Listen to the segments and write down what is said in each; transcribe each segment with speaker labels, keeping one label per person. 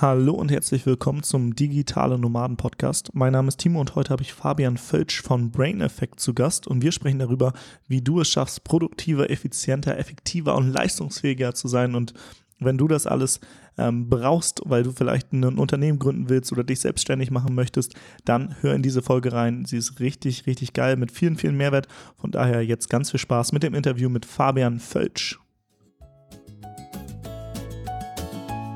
Speaker 1: Hallo und herzlich willkommen zum Digitale Nomaden Podcast. Mein Name ist Timo und heute habe ich Fabian Völsch von Brain Effect zu Gast und wir sprechen darüber, wie du es schaffst, produktiver, effizienter, effektiver und leistungsfähiger zu sein. Und wenn du das alles ähm, brauchst, weil du vielleicht ein Unternehmen gründen willst oder dich selbstständig machen möchtest, dann hör in diese Folge rein. Sie ist richtig, richtig geil mit vielen, vielen Mehrwert. Von daher jetzt ganz viel Spaß mit dem Interview mit Fabian Völsch.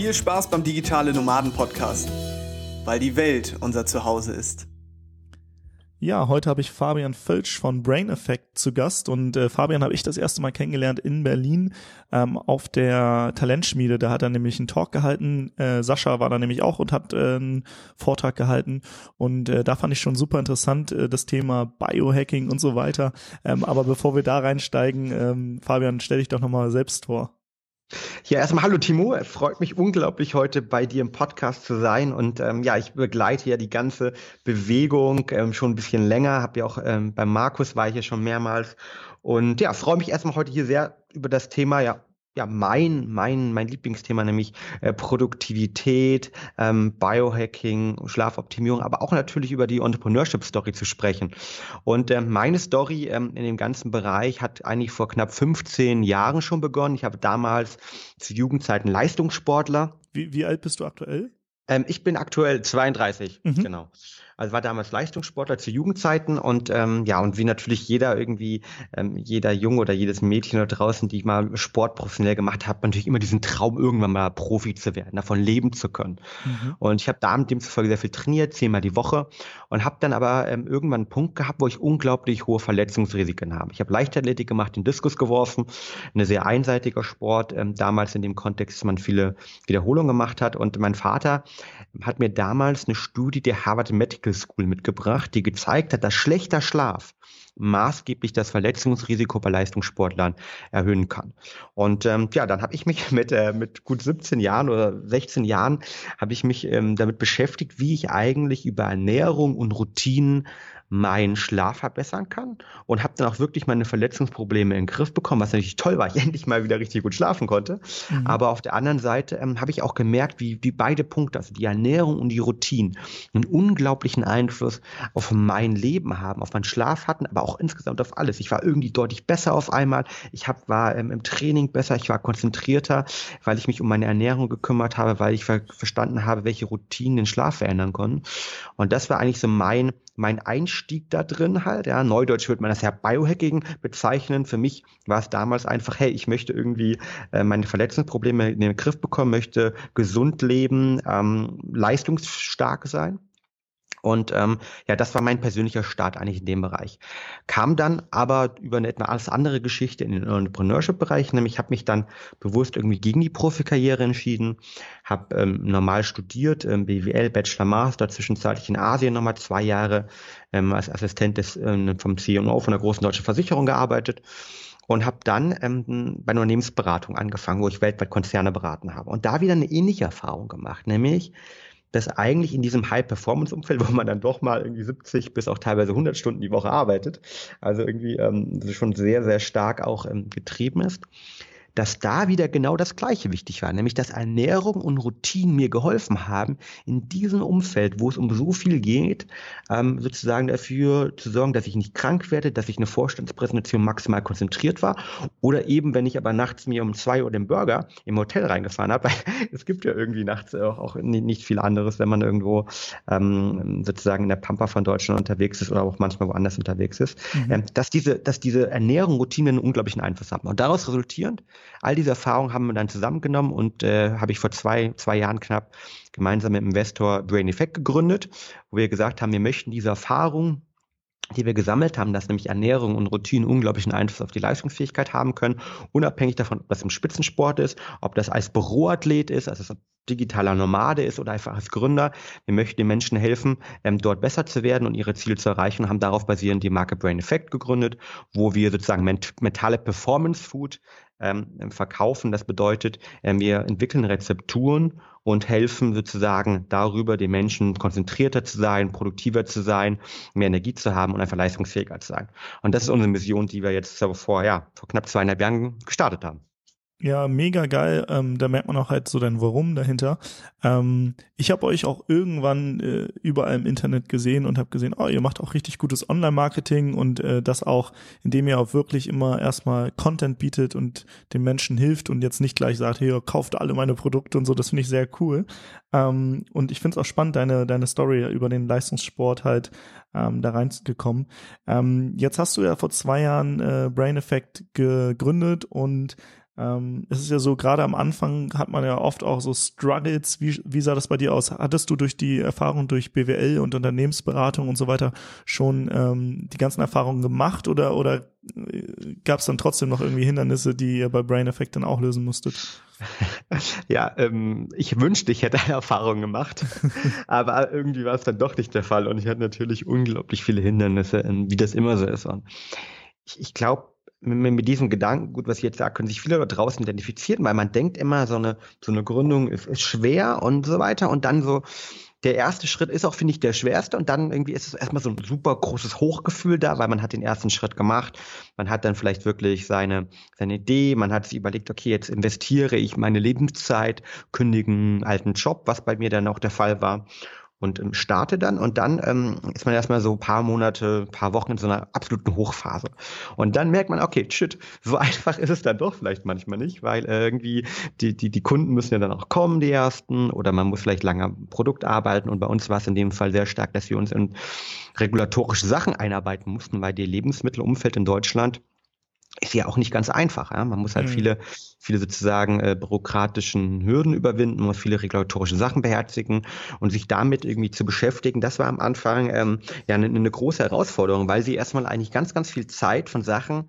Speaker 2: Viel Spaß beim Digitale Nomaden Podcast, weil die Welt unser Zuhause ist.
Speaker 1: Ja, heute habe ich Fabian Völsch von Brain Effect zu Gast und äh, Fabian habe ich das erste Mal kennengelernt in Berlin ähm, auf der Talentschmiede. Da hat er nämlich einen Talk gehalten. Äh, Sascha war da nämlich auch und hat äh, einen Vortrag gehalten und äh, da fand ich schon super interessant äh, das Thema Biohacking und so weiter. Ähm, aber bevor wir da reinsteigen, ähm, Fabian, stell dich doch nochmal selbst vor.
Speaker 3: Ja, erstmal hallo Timo. Es freut mich unglaublich, heute bei dir im Podcast zu sein. Und ähm, ja, ich begleite ja die ganze Bewegung ähm, schon ein bisschen länger. Hab ja auch ähm, beim Markus war ich ja schon mehrmals. Und ja, freue mich erstmal heute hier sehr über das Thema ja ja mein mein mein Lieblingsthema nämlich äh, Produktivität, ähm, Biohacking, Schlafoptimierung, aber auch natürlich über die Entrepreneurship Story zu sprechen. Und äh, meine Story ähm, in dem ganzen Bereich hat eigentlich vor knapp 15 Jahren schon begonnen. Ich habe damals zu Jugendzeiten Leistungssportler.
Speaker 1: Wie, wie alt bist du aktuell?
Speaker 3: Ähm, ich bin aktuell 32, mhm. genau. Also war damals Leistungssportler zu Jugendzeiten und ähm, ja, und wie natürlich jeder irgendwie, ähm, jeder Junge oder jedes Mädchen da draußen, die mal Sport professionell gemacht hat, natürlich immer diesen Traum, irgendwann mal Profi zu werden, davon leben zu können. Mhm. Und ich habe da mit demzufolge sehr viel trainiert, zehnmal die Woche und habe dann aber ähm, irgendwann einen Punkt gehabt, wo ich unglaublich hohe Verletzungsrisiken habe. Ich habe Leichtathletik gemacht, den Diskus geworfen, eine sehr einseitiger Sport, ähm, damals in dem Kontext, dass man viele Wiederholungen gemacht hat und mein Vater hat mir damals eine Studie der Harvard Medical Medical School mitgebracht, die gezeigt hat, dass schlechter Schlaf maßgeblich das Verletzungsrisiko bei Leistungssportlern erhöhen kann. Und ähm, ja, dann habe ich mich mit, äh, mit gut 17 Jahren oder 16 Jahren habe ich mich ähm, damit beschäftigt, wie ich eigentlich über Ernährung und Routinen meinen Schlaf verbessern kann und habe dann auch wirklich meine Verletzungsprobleme in den Griff bekommen, was natürlich toll war, ich endlich mal wieder richtig gut schlafen konnte. Mhm. Aber auf der anderen Seite ähm, habe ich auch gemerkt, wie, wie beide Punkte, also die Ernährung und die Routinen, einen unglaublichen Einfluss auf mein Leben haben, auf meinen Schlaf hatten, aber auch insgesamt auf alles. Ich war irgendwie deutlich besser auf einmal. Ich hab, war ähm, im Training besser, ich war konzentrierter, weil ich mich um meine Ernährung gekümmert habe, weil ich ver verstanden habe, welche Routinen den Schlaf verändern können. Und das war eigentlich so mein mein Einstieg da drin halt. Ja, Neudeutsch würde man das ja Biohacking bezeichnen. Für mich war es damals einfach, hey, ich möchte irgendwie äh, meine Verletzungsprobleme in den Griff bekommen, möchte gesund leben, ähm, leistungsstark sein. Und ähm, ja, das war mein persönlicher Start eigentlich in dem Bereich. Kam dann aber über eine etwas andere Geschichte in den Entrepreneurship-Bereich, nämlich habe mich dann bewusst irgendwie gegen die Profikarriere entschieden, habe ähm, normal studiert, ähm, BWL, Bachelor, Master, zwischenzeitlich in Asien nochmal zwei Jahre ähm, als Assistent des, ähm, vom CEO von einer großen deutschen Versicherung gearbeitet und habe dann ähm, bei einer Unternehmensberatung angefangen, wo ich weltweit Konzerne beraten habe. Und da wieder eine ähnliche Erfahrung gemacht, nämlich dass eigentlich in diesem High-Performance-Umfeld, wo man dann doch mal irgendwie 70 bis auch teilweise 100 Stunden die Woche arbeitet, also irgendwie ähm, schon sehr, sehr stark auch ähm, getrieben ist, dass da wieder genau das Gleiche wichtig war, nämlich dass Ernährung und Routinen mir geholfen haben, in diesem Umfeld, wo es um so viel geht, ähm, sozusagen dafür zu sorgen, dass ich nicht krank werde, dass ich eine Vorstandspräsentation maximal konzentriert war oder eben, wenn ich aber nachts mir um zwei Uhr den Burger im Hotel reingefahren habe, weil es gibt ja irgendwie nachts auch, auch nicht viel anderes, wenn man irgendwo ähm, sozusagen in der Pampa von Deutschland unterwegs ist oder auch manchmal woanders unterwegs ist, mhm. ähm, dass diese, dass diese Ernährung, Routinen einen unglaublichen Einfluss haben. Und daraus resultierend All diese Erfahrungen haben wir dann zusammengenommen und äh, habe ich vor zwei, zwei Jahren knapp gemeinsam mit dem Investor Brain Effect gegründet, wo wir gesagt haben, wir möchten diese Erfahrung die wir gesammelt haben, dass nämlich Ernährung und Routine unglaublichen Einfluss auf die Leistungsfähigkeit haben können, unabhängig davon, ob das im Spitzensport ist, ob das als Büroathlet ist, also digitaler Nomade ist oder einfach als Gründer. Wir möchten den Menschen helfen, ähm, dort besser zu werden und ihre Ziele zu erreichen und haben darauf basierend die Marke Brain Effect gegründet, wo wir sozusagen mentale Performance Food ähm, verkaufen. Das bedeutet, ähm, wir entwickeln Rezepturen und helfen sozusagen darüber, den Menschen konzentrierter zu sein, produktiver zu sein, mehr Energie zu haben und einfach leistungsfähiger zu sein. Und das ist unsere Mission, die wir jetzt vor, ja, vor knapp zweieinhalb Jahren gestartet haben.
Speaker 1: Ja, mega geil. Ähm, da merkt man auch halt so dein Warum dahinter. Ähm, ich habe euch auch irgendwann äh, überall im Internet gesehen und habe gesehen, oh, ihr macht auch richtig gutes Online-Marketing und äh, das auch, indem ihr auch wirklich immer erstmal Content bietet und den Menschen hilft und jetzt nicht gleich sagt, hey, kauft alle meine Produkte und so. Das finde ich sehr cool. Ähm, und ich finde es auch spannend, deine, deine Story über den Leistungssport halt ähm, da reingekommen. Ähm, jetzt hast du ja vor zwei Jahren äh, Brain Effect gegründet und ähm, es ist ja so, gerade am Anfang hat man ja oft auch so Struggles. Wie, wie sah das bei dir aus? Hattest du durch die Erfahrung durch BWL und Unternehmensberatung und so weiter schon ähm, die ganzen Erfahrungen gemacht oder, oder äh, gab es dann trotzdem noch irgendwie Hindernisse, die ihr bei Brain Effect dann auch lösen musstet?
Speaker 3: Ja, ähm, ich wünschte, ich hätte Erfahrungen gemacht, aber irgendwie war es dann doch nicht der Fall und ich hatte natürlich unglaublich viele Hindernisse, wie das immer so ist. Und ich, ich glaube, mit, mit diesem Gedanken, gut, was ich jetzt sage, können sich viele da draußen identifizieren, weil man denkt immer, so eine, so eine Gründung ist, ist schwer und so weiter. Und dann so, der erste Schritt ist auch, finde ich, der schwerste. Und dann irgendwie ist es erstmal so ein super großes Hochgefühl da, weil man hat den ersten Schritt gemacht. Man hat dann vielleicht wirklich seine, seine Idee. Man hat sich überlegt, okay, jetzt investiere ich meine Lebenszeit, kündigen alten Job, was bei mir dann auch der Fall war und ähm, starte dann und dann ähm, ist man erstmal so paar Monate, paar Wochen in so einer absoluten Hochphase. Und dann merkt man, okay, shit, so einfach ist es dann doch vielleicht manchmal nicht, weil irgendwie die, die, die Kunden müssen ja dann auch kommen, die ersten, oder man muss vielleicht lange am Produkt arbeiten und bei uns war es in dem Fall sehr stark, dass wir uns in regulatorische Sachen einarbeiten mussten, weil die Lebensmittelumfeld in Deutschland ist ja auch nicht ganz einfach. Ja? Man muss halt mhm. viele, viele sozusagen äh, bürokratischen Hürden überwinden, muss viele regulatorische Sachen beherzigen und sich damit irgendwie zu beschäftigen. Das war am Anfang ähm, ja eine, eine große Herausforderung, weil sie erstmal eigentlich ganz, ganz viel Zeit von Sachen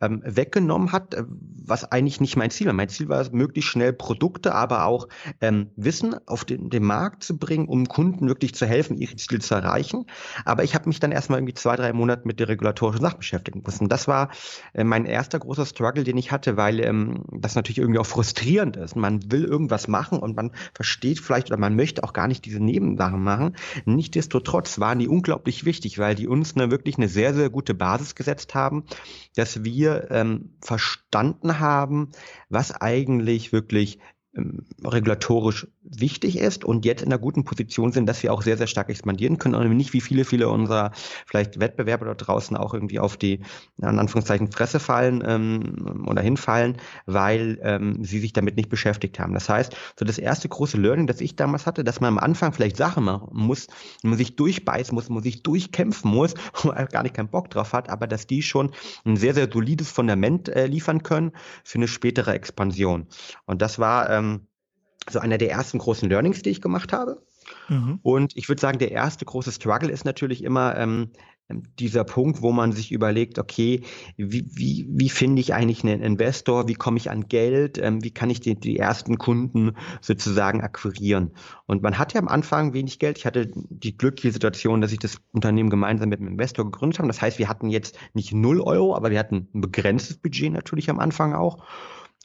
Speaker 3: ähm, weggenommen hat, äh, was eigentlich nicht mein Ziel war. Mein Ziel war es, möglichst schnell Produkte, aber auch ähm, Wissen auf den, den Markt zu bringen, um Kunden wirklich zu helfen, ihre Ziele zu erreichen. Aber ich habe mich dann erstmal irgendwie zwei, drei Monate mit der regulatorischen Sache beschäftigen müssen. Das war äh, mein erster großer Struggle, den ich hatte, weil ähm, das natürlich irgendwie auch frustrierend ist. Man will irgendwas machen und man versteht vielleicht oder man möchte auch gar nicht diese Nebensachen machen. Nichtsdestotrotz waren die unglaublich wichtig, weil die uns eine, wirklich eine sehr, sehr gute Basis gesetzt haben, dass wir ähm, verstanden haben, was eigentlich wirklich regulatorisch wichtig ist und jetzt in einer guten Position sind, dass wir auch sehr, sehr stark expandieren können und nicht wie viele, viele unserer vielleicht Wettbewerber dort draußen auch irgendwie auf die, in Anführungszeichen, Fresse fallen ähm, oder hinfallen, weil ähm, sie sich damit nicht beschäftigt haben. Das heißt, so das erste große Learning, das ich damals hatte, dass man am Anfang vielleicht Sachen machen muss, man sich durchbeißen muss, man sich durchkämpfen muss, wo man gar nicht keinen Bock drauf hat, aber dass die schon ein sehr, sehr solides Fundament äh, liefern können für eine spätere Expansion. Und das war ähm, so einer der ersten großen Learnings, die ich gemacht habe. Mhm. Und ich würde sagen, der erste große Struggle ist natürlich immer ähm, dieser Punkt, wo man sich überlegt, okay, wie, wie, wie finde ich eigentlich einen Investor, wie komme ich an Geld, ähm, wie kann ich die, die ersten Kunden sozusagen akquirieren. Und man hat ja am Anfang wenig Geld. Ich hatte die glückliche Situation, dass ich das Unternehmen gemeinsam mit einem Investor gegründet habe. Das heißt, wir hatten jetzt nicht null Euro, aber wir hatten ein begrenztes Budget natürlich am Anfang auch.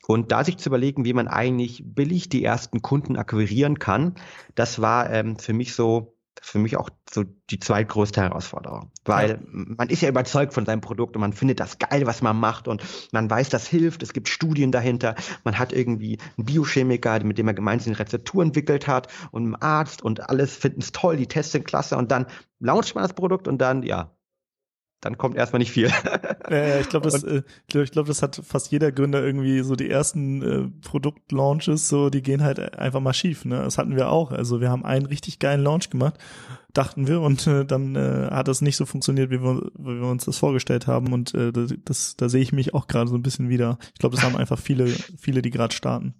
Speaker 3: Und da sich zu überlegen, wie man eigentlich billig die ersten Kunden akquirieren kann, das war ähm, für mich so, für mich auch so die zweitgrößte Herausforderung. Weil ja. man ist ja überzeugt von seinem Produkt und man findet das geil, was man macht und man weiß, das hilft, es gibt Studien dahinter, man hat irgendwie einen Biochemiker, mit dem er gemeinsam eine Rezeptur entwickelt hat und einen Arzt und alles finden es toll, die Tests sind klasse und dann launcht man das Produkt und dann, ja, dann kommt erstmal nicht viel.
Speaker 1: Ja, ich glaube, das, äh, ich glaube, das hat fast jeder Gründer irgendwie so die ersten äh, Produktlaunches, so die gehen halt einfach mal schief. Ne, das hatten wir auch. Also wir haben einen richtig geilen Launch gemacht, dachten wir, und äh, dann äh, hat das nicht so funktioniert, wie wir, wie wir uns das vorgestellt haben. Und äh, das, das da sehe ich mich auch gerade so ein bisschen wieder. Ich glaube, das haben einfach viele, viele, die gerade starten.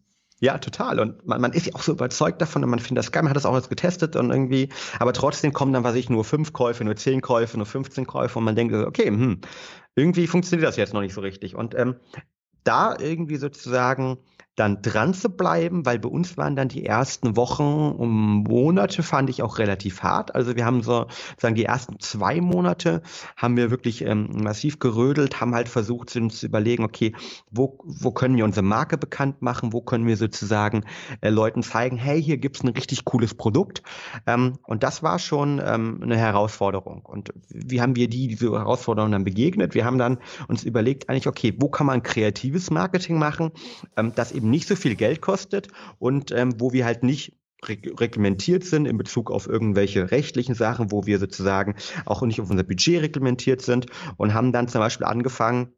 Speaker 3: Ja, total. Und man, man ist ja auch so überzeugt davon und man findet das geil, man hat das auch jetzt getestet und irgendwie, aber trotzdem kommen dann, was ich, nur fünf Käufe, nur zehn Käufe, nur 15 Käufe und man denkt, okay, hm, irgendwie funktioniert das jetzt noch nicht so richtig. Und ähm, da irgendwie sozusagen dann dran zu bleiben, weil bei uns waren dann die ersten Wochen und Monate fand ich auch relativ hart. Also wir haben so, sagen die ersten zwei Monate haben wir wirklich ähm, massiv gerödelt, haben halt versucht, uns zu überlegen, okay, wo, wo können wir unsere Marke bekannt machen, wo können wir sozusagen äh, Leuten zeigen, hey, hier gibt's ein richtig cooles Produkt. Ähm, und das war schon ähm, eine Herausforderung. Und wie haben wir die, diese Herausforderung dann begegnet? Wir haben dann uns überlegt, eigentlich, okay, wo kann man kreatives Marketing machen, ähm, das eben eben nicht so viel Geld kostet und ähm, wo wir halt nicht reglementiert sind in Bezug auf irgendwelche rechtlichen Sachen, wo wir sozusagen auch nicht auf unser Budget reglementiert sind und haben dann zum Beispiel angefangen,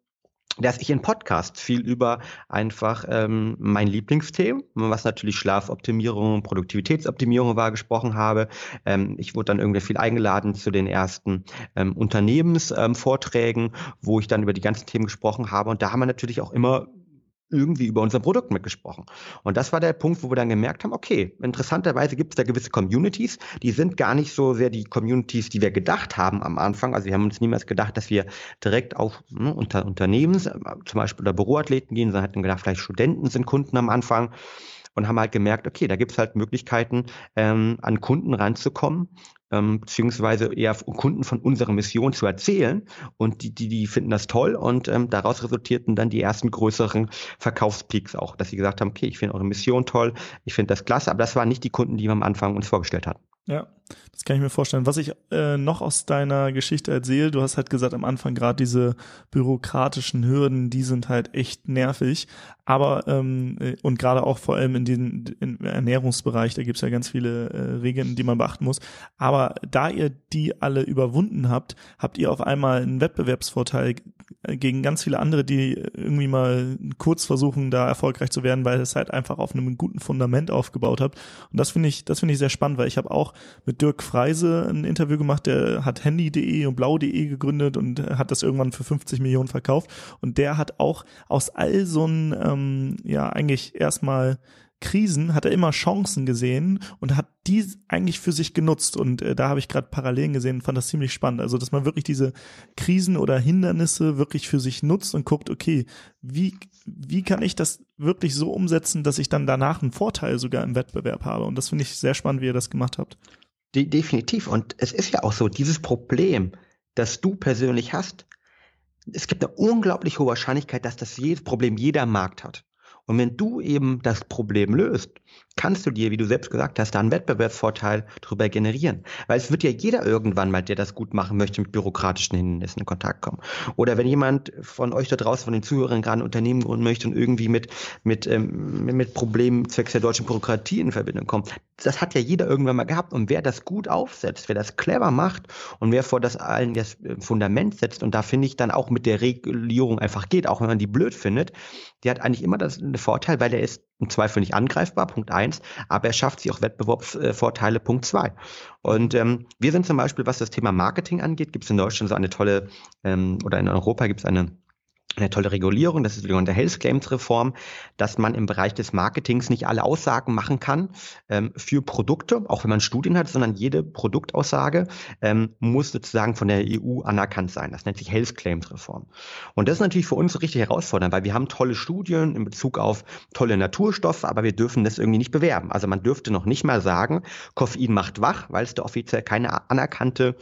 Speaker 3: dass ich in Podcasts viel über einfach ähm, mein Lieblingsthema, was natürlich Schlafoptimierung, Produktivitätsoptimierung war, gesprochen habe. Ähm, ich wurde dann irgendwie viel eingeladen zu den ersten ähm, Unternehmensvorträgen, ähm, wo ich dann über die ganzen Themen gesprochen habe. Und da haben wir natürlich auch immer irgendwie über unser Produkt mitgesprochen. Und das war der Punkt, wo wir dann gemerkt haben, okay, interessanterweise gibt es da gewisse Communities, die sind gar nicht so sehr die Communities, die wir gedacht haben am Anfang. Also wir haben uns niemals gedacht, dass wir direkt auf ne, unter Unternehmens, zum Beispiel oder Büroathleten gehen, sondern hatten gedacht, vielleicht Studenten sind Kunden am Anfang und haben halt gemerkt, okay, da gibt es halt Möglichkeiten, ähm, an Kunden ranzukommen, ähm, beziehungsweise eher Kunden von unserer Mission zu erzählen. Und die, die, die finden das toll und ähm, daraus resultierten dann die ersten größeren Verkaufspeaks auch, dass sie gesagt haben, okay, ich finde eure Mission toll, ich finde das klasse, aber das waren nicht die Kunden, die wir am Anfang uns vorgestellt hatten.
Speaker 1: Ja, das kann ich mir vorstellen. Was ich äh, noch aus deiner Geschichte erzähle, du hast halt gesagt am Anfang gerade diese bürokratischen Hürden, die sind halt echt nervig. Aber ähm, äh, und gerade auch vor allem in den Ernährungsbereich, da gibt's ja ganz viele äh, Regeln, die man beachten muss. Aber da ihr die alle überwunden habt, habt ihr auf einmal einen Wettbewerbsvorteil gegen ganz viele andere, die irgendwie mal kurz versuchen, da erfolgreich zu werden, weil es halt einfach auf einem guten Fundament aufgebaut habt. Und das finde ich, das finde ich sehr spannend, weil ich habe auch mit Dirk Freise ein Interview gemacht, der hat handy.de und blau.de gegründet und hat das irgendwann für 50 Millionen verkauft. Und der hat auch aus all so einem, ähm, ja, eigentlich erstmal Krisen hat er immer Chancen gesehen und hat die eigentlich für sich genutzt. Und äh, da habe ich gerade Parallelen gesehen und fand das ziemlich spannend. Also, dass man wirklich diese Krisen oder Hindernisse wirklich für sich nutzt und guckt, okay, wie, wie kann ich das wirklich so umsetzen, dass ich dann danach einen Vorteil sogar im Wettbewerb habe? Und das finde ich sehr spannend, wie ihr das gemacht habt.
Speaker 3: De definitiv. Und es ist ja auch so, dieses Problem, das du persönlich hast, es gibt eine unglaublich hohe Wahrscheinlichkeit, dass das jedes Problem jeder Markt hat. Und wenn du eben das Problem löst, kannst du dir, wie du selbst gesagt hast, da einen Wettbewerbsvorteil drüber generieren. Weil es wird ja jeder irgendwann mal, der das gut machen möchte, mit bürokratischen Hindernissen in Kontakt kommen. Oder wenn jemand von euch da draußen, von den Zuhörern gerade ein Unternehmen gründen möchte und irgendwie mit, mit, ähm, mit Problemen zwecks der deutschen Bürokratie in Verbindung kommt, das hat ja jeder irgendwann mal gehabt. Und wer das gut aufsetzt, wer das clever macht und wer vor das allen das äh, Fundament setzt, und da finde ich dann auch mit der Regulierung einfach geht, auch wenn man die blöd findet, der hat eigentlich immer das, Vorteil, weil er ist im Zweifel nicht angreifbar, Punkt eins, aber er schafft sich auch Wettbewerbsvorteile, Punkt zwei. Und ähm, wir sind zum Beispiel, was das Thema Marketing angeht, gibt es in Deutschland so eine tolle, ähm, oder in Europa gibt es eine eine tolle Regulierung, das ist die sogenannte Health Claims Reform, dass man im Bereich des Marketings nicht alle Aussagen machen kann ähm, für Produkte, auch wenn man Studien hat, sondern jede Produktaussage ähm, muss sozusagen von der EU anerkannt sein. Das nennt sich Health Claims Reform. Und das ist natürlich für uns richtig herausfordernd, weil wir haben tolle Studien in Bezug auf tolle Naturstoffe, aber wir dürfen das irgendwie nicht bewerben. Also man dürfte noch nicht mal sagen, Koffein macht wach, weil es da offiziell keine anerkannte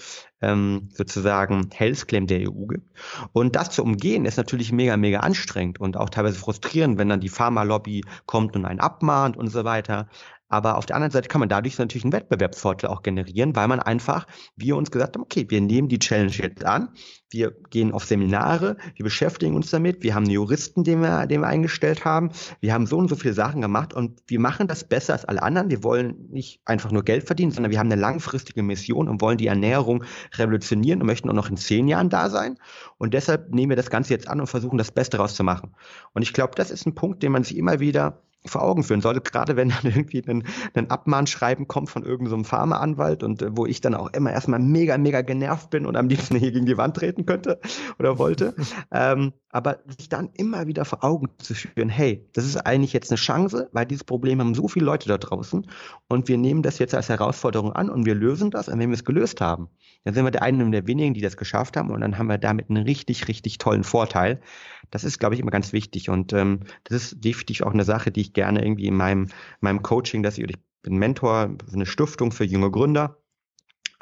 Speaker 3: ähm, sozusagen Health Claim der EU gibt. Und das zu umgehen ist natürlich mega, mega anstrengend und auch teilweise frustrierend, wenn dann die Pharmalobby kommt und einen abmahnt und so weiter. Aber auf der anderen Seite kann man dadurch natürlich einen Wettbewerbsvorteil auch generieren, weil man einfach, wir uns gesagt haben, okay, wir nehmen die Challenge jetzt an, wir gehen auf Seminare, wir beschäftigen uns damit, wir haben einen Juristen, den wir, den wir eingestellt haben, wir haben so und so viele Sachen gemacht und wir machen das besser als alle anderen. Wir wollen nicht einfach nur Geld verdienen, sondern wir haben eine langfristige Mission und wollen die Ernährung revolutionieren und möchten auch noch in zehn Jahren da sein. Und deshalb nehmen wir das Ganze jetzt an und versuchen das Beste daraus zu machen. Und ich glaube, das ist ein Punkt, den man sich immer wieder vor Augen führen sollte, gerade wenn dann irgendwie ein, ein Abmahnschreiben kommt von irgendeinem so Pharmaanwalt und äh, wo ich dann auch immer erstmal mega, mega genervt bin und am liebsten hier gegen die Wand treten könnte oder wollte. ähm, aber sich dann immer wieder vor Augen zu führen, hey, das ist eigentlich jetzt eine Chance, weil dieses Problem haben so viele Leute da draußen und wir nehmen das jetzt als Herausforderung an und wir lösen das und wenn wir es gelöst haben, dann sind wir der einen der wenigen, die das geschafft haben und dann haben wir damit einen richtig, richtig tollen Vorteil. Das ist, glaube ich, immer ganz wichtig und ähm, das ist definitiv auch eine Sache, die ich gerne irgendwie in meinem, meinem Coaching, dass ich, ich bin Mentor, eine Stiftung für junge Gründer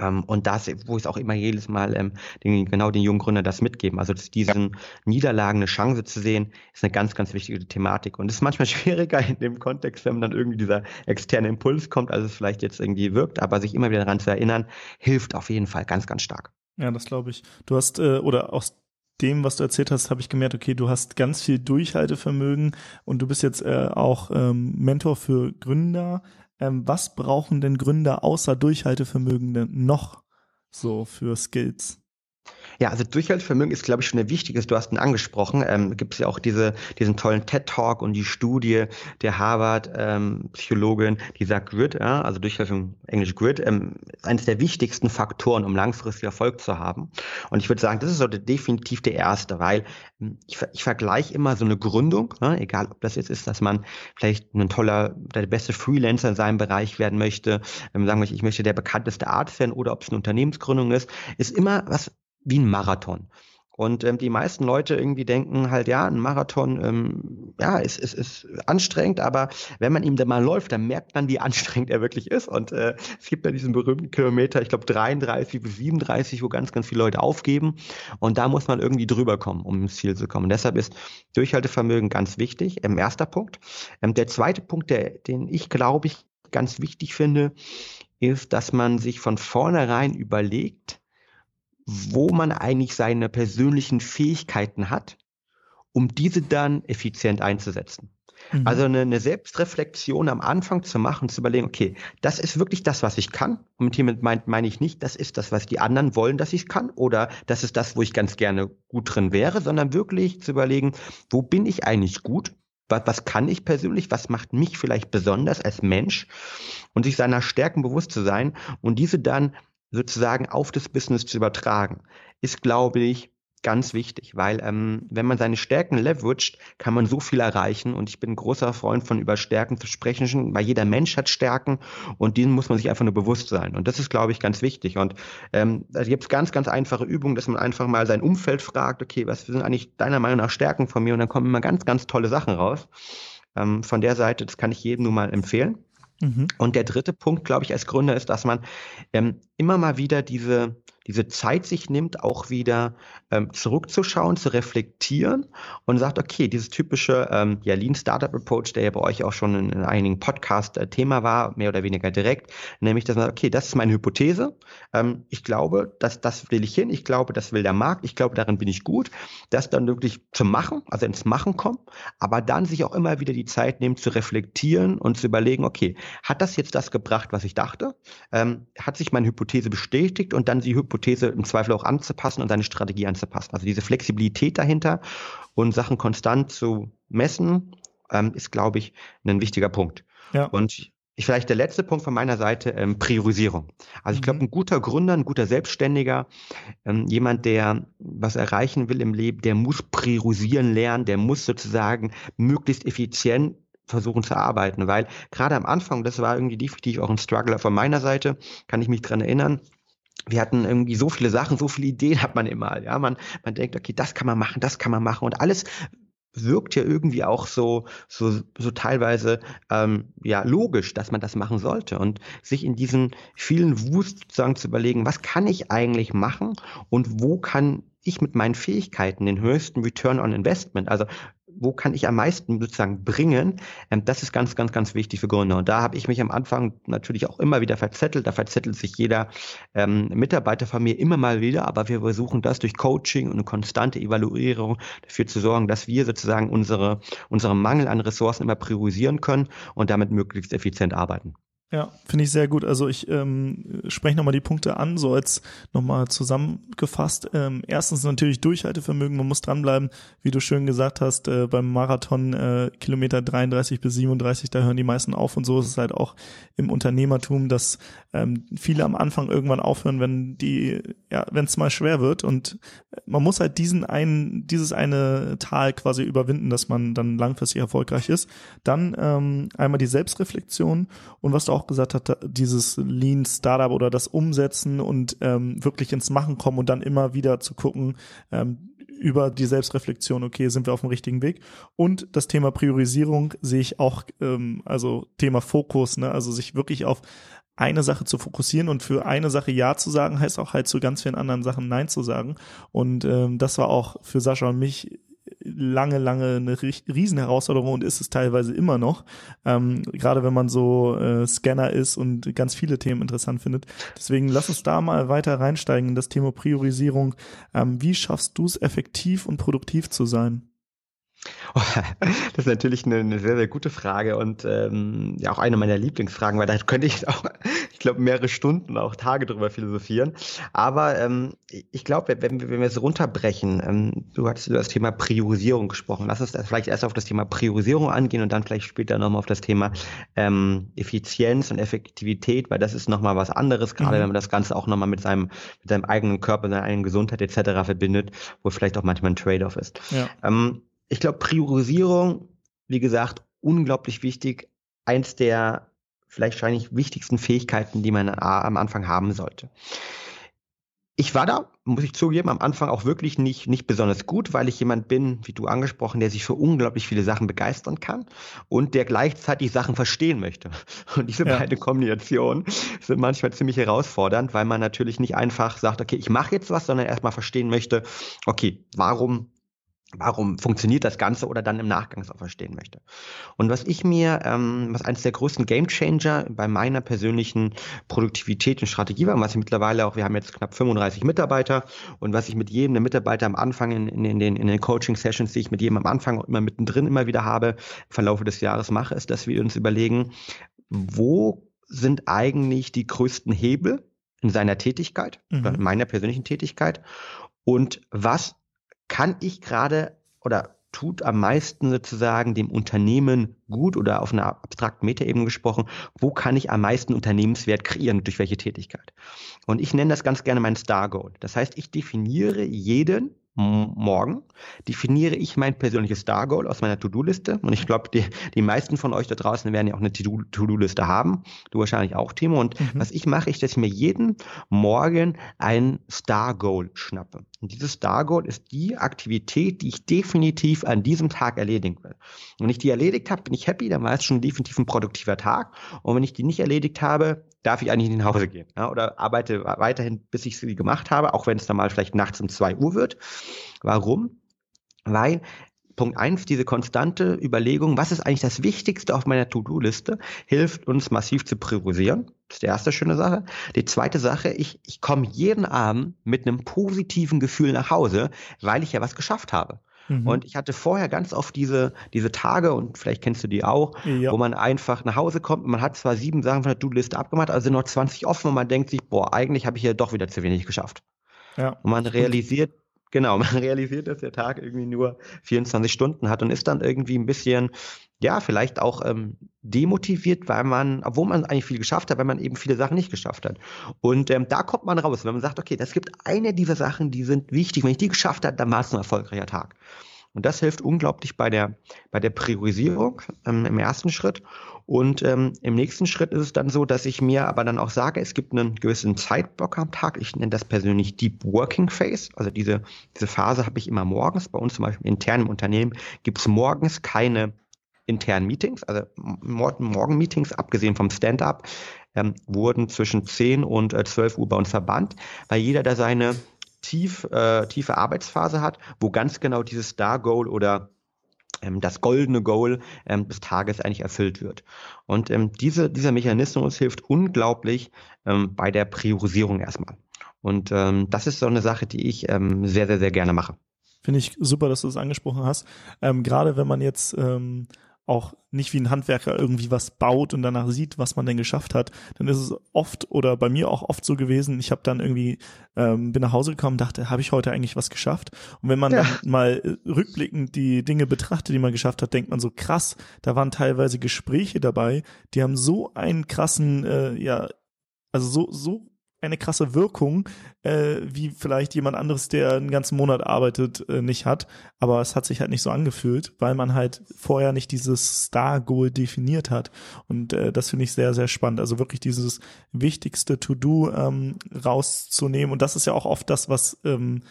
Speaker 3: ähm, und das, wo ich es auch immer jedes Mal ähm, den, genau den jungen Gründern das mitgeben. Also diesen Niederlagen eine Chance zu sehen, ist eine ganz, ganz wichtige Thematik. Und es ist manchmal schwieriger in dem Kontext, wenn dann irgendwie dieser externe Impuls kommt, als es vielleicht jetzt irgendwie wirkt, aber sich immer wieder daran zu erinnern, hilft auf jeden Fall ganz, ganz stark.
Speaker 1: Ja, das glaube ich. Du hast, äh, oder aus dem, was du erzählt hast, habe ich gemerkt, okay, du hast ganz viel Durchhaltevermögen und du bist jetzt äh, auch ähm, Mentor für Gründer ähm, was brauchen denn Gründer außer Durchhaltevermögen denn noch so für Skills?
Speaker 3: Ja, also Durchhaltevermögen ist, glaube ich, schon ein wichtiges. Du hast ihn angesprochen. Ähm, Gibt es ja auch diese, diesen tollen TED-Talk und die Studie der Harvard-Psychologin, die sagt, Grid, ja, also Durchhaltevermögen, Englisch Grid, ähm, ist eines der wichtigsten Faktoren, um langfristig Erfolg zu haben. Und ich würde sagen, das ist so definitiv der erste, weil ähm, ich, ich vergleiche immer so eine Gründung, ne, egal ob das jetzt ist, dass man vielleicht ein toller, der beste Freelancer in seinem Bereich werden möchte, ähm, sagen wir, ich möchte der bekannteste Arzt werden oder ob es eine Unternehmensgründung ist, ist immer was wie ein Marathon. Und ähm, die meisten Leute irgendwie denken halt, ja, ein Marathon, ähm, ja, ist, ist, ist anstrengend, aber wenn man ihm dann mal läuft, dann merkt man, wie anstrengend er wirklich ist. Und äh, es gibt ja diesen berühmten Kilometer, ich glaube 33 bis 37, wo ganz, ganz viele Leute aufgeben. Und da muss man irgendwie drüber kommen, um ins Ziel zu kommen. Und deshalb ist Durchhaltevermögen ganz wichtig. Ähm, erster Punkt. Ähm, der zweite Punkt, der, den ich glaube ich ganz wichtig finde, ist, dass man sich von vornherein überlegt, wo man eigentlich seine persönlichen Fähigkeiten hat, um diese dann effizient einzusetzen. Mhm. Also eine, eine, Selbstreflexion am Anfang zu machen, zu überlegen, okay, das ist wirklich das, was ich kann. Und mit hiermit meine mein ich nicht, das ist das, was die anderen wollen, dass ich kann, oder das ist das, wo ich ganz gerne gut drin wäre, sondern wirklich zu überlegen, wo bin ich eigentlich gut? Was, was kann ich persönlich? Was macht mich vielleicht besonders als Mensch? Und sich seiner Stärken bewusst zu sein und diese dann sozusagen auf das Business zu übertragen, ist, glaube ich, ganz wichtig, weil ähm, wenn man seine Stärken leveraged, kann man so viel erreichen. Und ich bin großer Freund von über Stärken zu sprechen, weil jeder Mensch hat Stärken und denen muss man sich einfach nur bewusst sein. Und das ist, glaube ich, ganz wichtig. Und ähm, da gibt es ganz, ganz einfache Übungen, dass man einfach mal sein Umfeld fragt, okay, was sind eigentlich deiner Meinung nach Stärken von mir? Und dann kommen immer ganz, ganz tolle Sachen raus. Ähm, von der Seite, das kann ich jedem nur mal empfehlen. Mhm. Und der dritte Punkt, glaube ich, als Gründer ist, dass man ähm, immer mal wieder diese, diese Zeit sich nimmt, auch wieder ähm, zurückzuschauen, zu reflektieren und sagt, okay, dieses typische ähm, ja, Lean Startup Approach, der ja bei euch auch schon in, in einigen Podcasts äh, war, mehr oder weniger direkt, nämlich, dass man sagt, okay, das ist meine Hypothese. Ähm, ich glaube, dass das will ich hin. Ich glaube, das will der Markt. Ich glaube, darin bin ich gut. Das dann wirklich zu machen, also ins Machen kommen, aber dann sich auch immer wieder die Zeit nehmen, zu reflektieren und zu überlegen, okay, hat das jetzt das gebracht, was ich dachte? Ähm, hat sich meine Hypothese bestätigt und dann die Hypothese Hypothese im Zweifel auch anzupassen und seine Strategie anzupassen. Also diese Flexibilität dahinter und Sachen konstant zu messen, ähm, ist, glaube ich, ein wichtiger Punkt. Ja. Und ich, vielleicht der letzte Punkt von meiner Seite, ähm, Priorisierung. Also ich glaube, mhm. ein guter Gründer, ein guter Selbstständiger, ähm, jemand, der was erreichen will im Leben, der muss priorisieren lernen, der muss sozusagen möglichst effizient versuchen zu arbeiten, weil gerade am Anfang, das war irgendwie definitiv auch ein Struggler von meiner Seite, kann ich mich dran erinnern, wir hatten irgendwie so viele Sachen, so viele Ideen hat man immer. Ja, man, man denkt, okay, das kann man machen, das kann man machen und alles wirkt ja irgendwie auch so, so, so teilweise ähm, ja logisch, dass man das machen sollte und sich in diesen vielen Wust sozusagen zu überlegen, was kann ich eigentlich machen und wo kann ich mit meinen Fähigkeiten den höchsten Return on Investment, also wo kann ich am meisten sozusagen bringen, ähm, das ist ganz, ganz, ganz wichtig für Gründer. Und da habe ich mich am Anfang natürlich auch immer wieder verzettelt. Da verzettelt sich jeder ähm, Mitarbeiter von mir immer mal wieder, aber wir versuchen das durch Coaching und eine konstante Evaluierung dafür zu sorgen, dass wir sozusagen unsere, unseren Mangel an Ressourcen immer priorisieren können und damit möglichst effizient arbeiten.
Speaker 1: Ja, finde ich sehr gut. Also ich ähm, spreche nochmal die Punkte an, so als nochmal zusammengefasst. Ähm, erstens natürlich Durchhaltevermögen, man muss dranbleiben, wie du schön gesagt hast, äh, beim Marathon äh, Kilometer 33 bis 37, da hören die meisten auf und so ist es halt auch im Unternehmertum, dass ähm, viele am Anfang irgendwann aufhören, wenn die, ja, wenn es mal schwer wird und man muss halt diesen einen, dieses eine Tal quasi überwinden, dass man dann langfristig erfolgreich ist. Dann ähm, einmal die Selbstreflexion und was du auch auch gesagt hat, dieses Lean Startup oder das Umsetzen und ähm, wirklich ins Machen kommen und dann immer wieder zu gucken, ähm, über die Selbstreflexion, okay, sind wir auf dem richtigen Weg? Und das Thema Priorisierung sehe ich auch, ähm, also Thema Fokus, ne? also sich wirklich auf eine Sache zu fokussieren und für eine Sache Ja zu sagen, heißt auch halt zu ganz vielen anderen Sachen Nein zu sagen. Und ähm, das war auch für Sascha und mich lange, lange eine riesen Herausforderung und ist es teilweise immer noch. Ähm, gerade wenn man so äh, Scanner ist und ganz viele Themen interessant findet. Deswegen lass uns da mal weiter reinsteigen in das Thema Priorisierung. Ähm, wie schaffst du es effektiv und produktiv zu sein?
Speaker 3: Das ist natürlich eine, eine, sehr, sehr gute Frage und ähm, ja auch eine meiner Lieblingsfragen, weil da könnte ich auch, ich glaube, mehrere Stunden, auch Tage drüber philosophieren. Aber ähm, ich glaube, wenn, wenn wir es runterbrechen, ähm, du hattest über das Thema Priorisierung gesprochen. Lass uns vielleicht erst auf das Thema Priorisierung angehen und dann vielleicht später nochmal auf das Thema ähm, Effizienz und Effektivität, weil das ist nochmal was anderes, gerade mhm. wenn man das Ganze auch nochmal mit seinem, mit seinem eigenen Körper, seiner eigenen Gesundheit etc. verbindet, wo vielleicht auch manchmal ein Trade-off ist. Ja. Ähm, ich glaube, Priorisierung, wie gesagt, unglaublich wichtig. Eins der vielleicht wahrscheinlich wichtigsten Fähigkeiten, die man am Anfang haben sollte. Ich war da, muss ich zugeben, am Anfang auch wirklich nicht, nicht besonders gut, weil ich jemand bin, wie du angesprochen, der sich für unglaublich viele Sachen begeistern kann und der gleichzeitig Sachen verstehen möchte. Und diese ja. beiden Kombinationen sind manchmal ziemlich herausfordernd, weil man natürlich nicht einfach sagt, okay, ich mache jetzt was, sondern erstmal verstehen möchte, okay, warum warum funktioniert das Ganze oder dann im Nachgang auch verstehen möchte. Und was ich mir, ähm, was eines der größten Gamechanger bei meiner persönlichen Produktivität und Strategie war, was ich mittlerweile auch, wir haben jetzt knapp 35 Mitarbeiter und was ich mit jedem der Mitarbeiter am Anfang in, in, in den, in den Coaching-Sessions, die ich mit jedem am Anfang auch immer mittendrin immer wieder habe, im Verlauf des Jahres mache, ist, dass wir uns überlegen, wo sind eigentlich die größten Hebel in seiner Tätigkeit, mhm. in meiner persönlichen Tätigkeit und was kann ich gerade oder tut am meisten sozusagen dem Unternehmen gut oder auf einer abstrakten Metaebene gesprochen, wo kann ich am meisten Unternehmenswert kreieren, durch welche Tätigkeit? Und ich nenne das ganz gerne mein Star Goal. Das heißt, ich definiere jeden morgen definiere ich mein persönliches Star Goal aus meiner To-Do-Liste. Und ich glaube, die, die meisten von euch da draußen werden ja auch eine To-Do-Liste haben. Du wahrscheinlich auch, Timo. Und mhm. was ich mache, ist, dass ich mir jeden Morgen ein Star Goal schnappe. Und dieses Star Goal ist die Aktivität, die ich definitiv an diesem Tag erledigen will. Und wenn ich die erledigt habe, bin ich happy, dann war es schon definitiv ein produktiver Tag. Und wenn ich die nicht erledigt habe, darf ich eigentlich nicht nach Hause gehen. Ja, oder arbeite weiterhin, bis ich sie gemacht habe, auch wenn es dann mal vielleicht nachts um zwei Uhr wird. Warum? Weil Punkt eins, diese konstante Überlegung, was ist eigentlich das Wichtigste auf meiner To-Do-Liste, hilft uns massiv zu priorisieren. Das ist die erste schöne Sache. Die zweite Sache, ich, ich komme jeden Abend mit einem positiven Gefühl nach Hause, weil ich ja was geschafft habe. Mhm. Und ich hatte vorher ganz oft diese, diese Tage, und vielleicht kennst du die auch, ja. wo man einfach nach Hause kommt und man hat zwar sieben Sachen von der To-Do-Liste abgemacht, also sind noch 20 offen und man denkt sich, boah, eigentlich habe ich hier doch wieder zu wenig geschafft. Ja. Und man realisiert, Genau, man realisiert, dass der Tag irgendwie nur 24 Stunden hat und ist dann irgendwie ein bisschen, ja, vielleicht auch ähm, demotiviert, weil man, obwohl man eigentlich viel geschafft hat, weil man eben viele Sachen nicht geschafft hat. Und ähm, da kommt man raus, wenn man sagt, okay, das gibt eine dieser Sachen, die sind wichtig. Wenn ich die geschafft habe, dann war es ein erfolgreicher Tag. Und das hilft unglaublich bei der, bei der Priorisierung ähm, im ersten Schritt. Und ähm, im nächsten Schritt ist es dann so, dass ich mir aber dann auch sage, es gibt einen gewissen Zeitblock am Tag. Ich nenne das persönlich Deep Working Phase. Also diese, diese Phase habe ich immer morgens. Bei uns zum Beispiel intern im Unternehmen gibt es morgens keine internen Meetings, also Morgen-Meetings, abgesehen vom Stand-up, ähm, wurden zwischen 10 und äh, 12 Uhr bei uns verbannt, weil jeder da seine tief, äh, tiefe Arbeitsphase hat, wo ganz genau dieses Star-Goal oder ähm, das goldene Goal ähm, des Tages eigentlich erfüllt wird. Und ähm, diese, dieser Mechanismus hilft unglaublich ähm, bei der Priorisierung erstmal. Und ähm, das ist so eine Sache, die ich ähm, sehr, sehr, sehr gerne mache.
Speaker 1: Finde ich super, dass du das angesprochen hast. Gerade wenn man jetzt auch nicht wie ein Handwerker irgendwie was baut und danach sieht, was man denn geschafft hat, dann ist es oft oder bei mir auch oft so gewesen, ich habe dann irgendwie, ähm, bin nach Hause gekommen, dachte, habe ich heute eigentlich was geschafft? Und wenn man ja. dann mal äh, rückblickend die Dinge betrachtet, die man geschafft hat, denkt man so krass, da waren teilweise Gespräche dabei, die haben so einen krassen, äh, ja, also so, so eine krasse Wirkung, äh, wie vielleicht jemand anderes, der einen ganzen Monat arbeitet, äh, nicht hat. Aber es hat sich halt nicht so angefühlt, weil man halt vorher nicht dieses Star-Goal definiert hat. Und äh, das finde ich sehr, sehr spannend. Also wirklich dieses wichtigste To-Do ähm, rauszunehmen. Und das ist ja auch oft das, was ähm,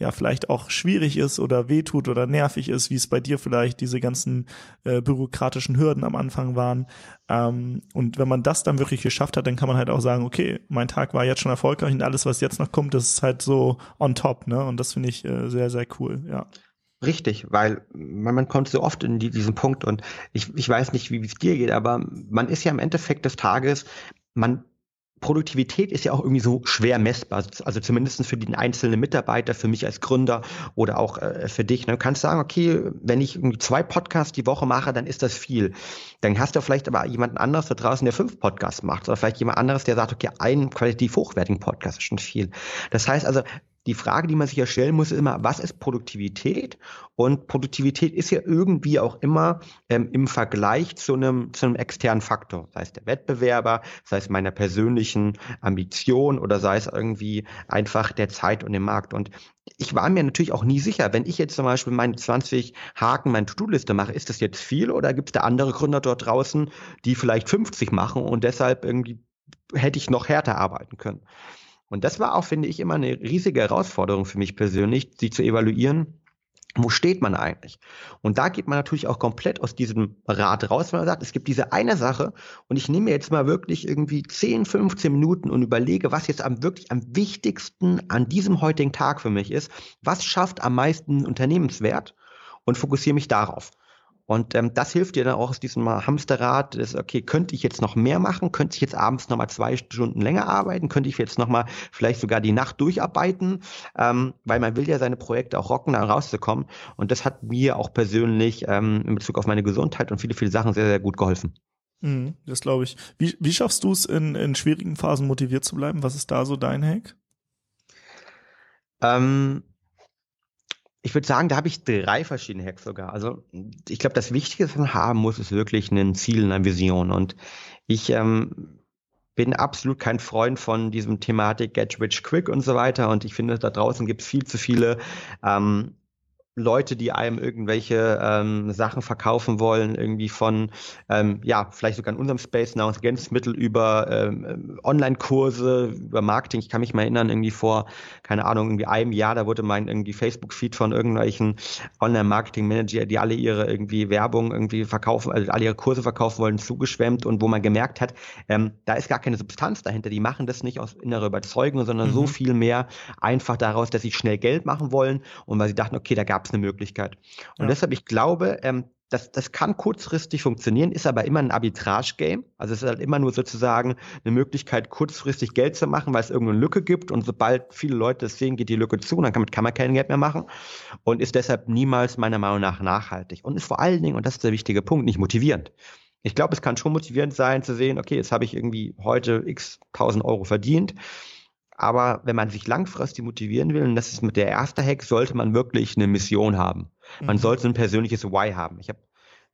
Speaker 1: ja vielleicht auch schwierig ist oder wehtut oder nervig ist, wie es bei dir vielleicht diese ganzen äh, bürokratischen Hürden am Anfang waren. Ähm, und wenn man das dann wirklich geschafft hat, dann kann man halt auch sagen, okay, mein Tag war jetzt schon erfolgreich und alles, was jetzt noch kommt, das ist halt so on top, ne? Und das finde ich äh, sehr, sehr cool, ja.
Speaker 3: Richtig, weil man, man kommt so oft in die, diesen Punkt und ich, ich weiß nicht, wie es dir geht, aber man ist ja im Endeffekt des Tages, man Produktivität ist ja auch irgendwie so schwer messbar, also zumindest für den einzelnen Mitarbeiter, für mich als Gründer oder auch äh, für dich. Ne? Du kannst sagen, okay, wenn ich zwei Podcasts die Woche mache, dann ist das viel. Dann hast du vielleicht aber jemanden anderes da draußen, der fünf Podcasts macht oder vielleicht jemand anderes, der sagt, okay, einen qualitativ hochwertigen Podcast ist schon viel. Das heißt also, die Frage, die man sich ja stellen muss, ist immer, was ist Produktivität? Und Produktivität ist ja irgendwie auch immer ähm, im Vergleich zu einem, zu einem externen Faktor, sei es der Wettbewerber, sei es meiner persönlichen Ambition oder sei es irgendwie einfach der Zeit und dem Markt. Und ich war mir natürlich auch nie sicher, wenn ich jetzt zum Beispiel meine 20 Haken, meine To-Do-Liste mache, ist das jetzt viel oder gibt es da andere Gründer dort draußen, die vielleicht 50 machen und deshalb irgendwie hätte ich noch härter arbeiten können. Und das war auch, finde ich, immer eine riesige Herausforderung für mich persönlich, sie zu evaluieren. Wo steht man eigentlich? Und da geht man natürlich auch komplett aus diesem Rad raus, wenn man sagt, es gibt diese eine Sache und ich nehme jetzt mal wirklich irgendwie 10, 15 Minuten und überlege, was jetzt am wirklich am wichtigsten an diesem heutigen Tag für mich ist. Was schafft am meisten Unternehmenswert? Und fokussiere mich darauf. Und ähm, das hilft dir dann auch aus diesem Hamsterrad, das, okay, könnte ich jetzt noch mehr machen? Könnte ich jetzt abends nochmal zwei Stunden länger arbeiten? Könnte ich jetzt nochmal vielleicht sogar die Nacht durcharbeiten? Ähm, weil man will ja seine Projekte auch rocken, da rauszukommen. Und das hat mir auch persönlich ähm, in Bezug auf meine Gesundheit und viele, viele Sachen sehr, sehr gut geholfen.
Speaker 1: Mhm, das glaube ich. Wie, wie schaffst du es in, in schwierigen Phasen motiviert zu bleiben? Was ist da so dein Hack?
Speaker 3: Ähm, ich würde sagen, da habe ich drei verschiedene Hacks sogar. Also ich glaube, das Wichtigste, was man haben muss, ist wirklich ein Ziel, eine Vision. Und ich ähm, bin absolut kein Freund von diesem Thematik Get Rich Quick und so weiter. Und ich finde, da draußen gibt es viel zu viele ähm, Leute, die einem irgendwelche ähm, Sachen verkaufen wollen, irgendwie von, ähm, ja, vielleicht sogar in unserem Space Nahrungsergänzungsmittel über ähm, Online-Kurse, über Marketing. Ich kann mich mal erinnern, irgendwie vor, keine Ahnung, irgendwie einem Jahr, da wurde mein irgendwie Facebook-Feed von irgendwelchen Online-Marketing-Manager, die alle ihre irgendwie Werbung irgendwie verkaufen, also alle ihre Kurse verkaufen wollen, zugeschwemmt und wo man gemerkt hat, ähm, da ist gar keine Substanz dahinter. Die machen das nicht aus innerer Überzeugung, sondern mhm. so viel mehr einfach daraus, dass sie schnell Geld machen wollen und weil sie dachten, okay, da gab gab es eine Möglichkeit. Und ja. deshalb, ich glaube, ähm, das, das kann kurzfristig funktionieren, ist aber immer ein Arbitrage-Game. Also es ist halt immer nur sozusagen eine Möglichkeit, kurzfristig Geld zu machen, weil es irgendeine Lücke gibt und sobald viele Leute das sehen, geht die Lücke zu und dann kann, kann man kein Geld mehr machen und ist deshalb niemals meiner Meinung nach nachhaltig und ist vor allen Dingen, und das ist der wichtige Punkt, nicht motivierend. Ich glaube, es kann schon motivierend sein zu sehen, okay, jetzt habe ich irgendwie heute x tausend Euro verdient aber wenn man sich langfristig motivieren will, und das ist mit der erste Hack, sollte man wirklich eine Mission haben. Man mhm. sollte ein persönliches Why haben. Ich habe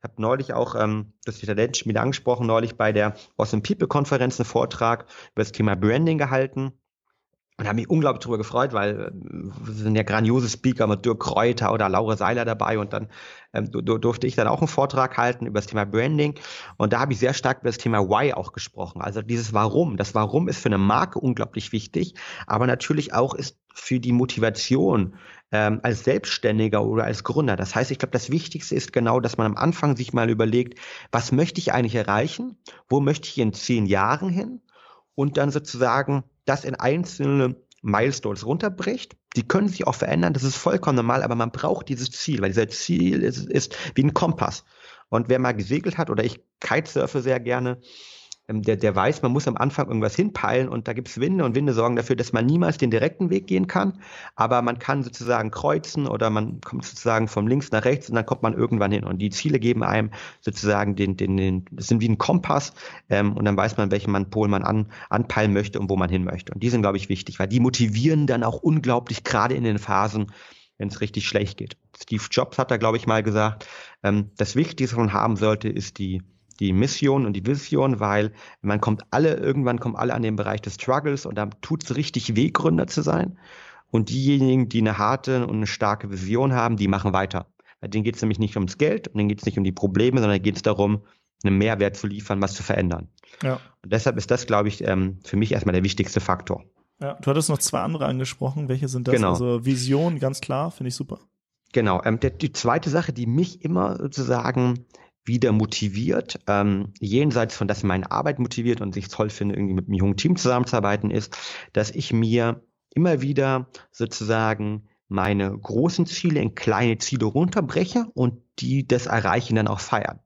Speaker 3: hab neulich auch, ähm, das ist der Talent wieder angesprochen, neulich bei der Awesome People Konferenz einen Vortrag über das Thema Branding gehalten. Und habe mich unglaublich darüber gefreut, weil äh, sind ja grandiose Speaker mit Dirk Kräuter oder Laura Seiler dabei und dann ähm, durfte ich dann auch einen Vortrag halten über das Thema Branding und da habe ich sehr stark über das Thema Why auch gesprochen. Also dieses Warum. Das Warum ist für eine Marke unglaublich wichtig, aber natürlich auch ist für die Motivation ähm, als Selbstständiger oder als Gründer. Das heißt, ich glaube, das Wichtigste ist genau, dass man am Anfang sich mal überlegt, was möchte ich eigentlich erreichen? Wo möchte ich in zehn Jahren hin? Und dann sozusagen das in einzelne Milestones runterbricht. Die können sich auch verändern, das ist vollkommen normal, aber man braucht dieses Ziel, weil dieser Ziel ist, ist wie ein Kompass. Und wer mal gesegelt hat, oder ich kitesurfe sehr gerne, der, der weiß, man muss am Anfang irgendwas hinpeilen und da gibt es Winde und Winde sorgen dafür, dass man niemals den direkten Weg gehen kann, aber man kann sozusagen kreuzen oder man kommt sozusagen von links nach rechts und dann kommt man irgendwann hin. Und die Ziele geben einem sozusagen den, den, den sind wie ein Kompass ähm, und dann weiß man, welchen man Pol man an, anpeilen möchte und wo man hin möchte. Und die sind, glaube ich, wichtig, weil die motivieren dann auch unglaublich, gerade in den Phasen, wenn es richtig schlecht geht. Steve Jobs hat da, glaube ich, mal gesagt, ähm, das Wichtigste, was man haben sollte, ist die die Mission und die Vision, weil man kommt alle, irgendwann kommen alle an den Bereich des Struggles und da tut es richtig weh, Gründer zu sein. Und diejenigen, die eine harte und eine starke Vision haben, die machen weiter. Bei denen geht es nämlich nicht ums Geld und denen geht es nicht um die Probleme, sondern geht es darum, einen Mehrwert zu liefern, was zu verändern. Ja. Und deshalb ist das, glaube ich, ähm, für mich erstmal der wichtigste Faktor.
Speaker 1: Ja, du hattest noch zwei andere angesprochen. Welche sind das? Genau. Also Vision, ganz klar, finde ich super.
Speaker 3: Genau. Ähm, der, die zweite Sache, die mich immer sozusagen wieder motiviert, ähm, jenseits von dass meine Arbeit motiviert und ich toll finde, irgendwie mit einem jungen Team zusammenzuarbeiten, ist, dass ich mir immer wieder sozusagen meine großen Ziele in kleine Ziele runterbreche und die das Erreichen dann auch feiern.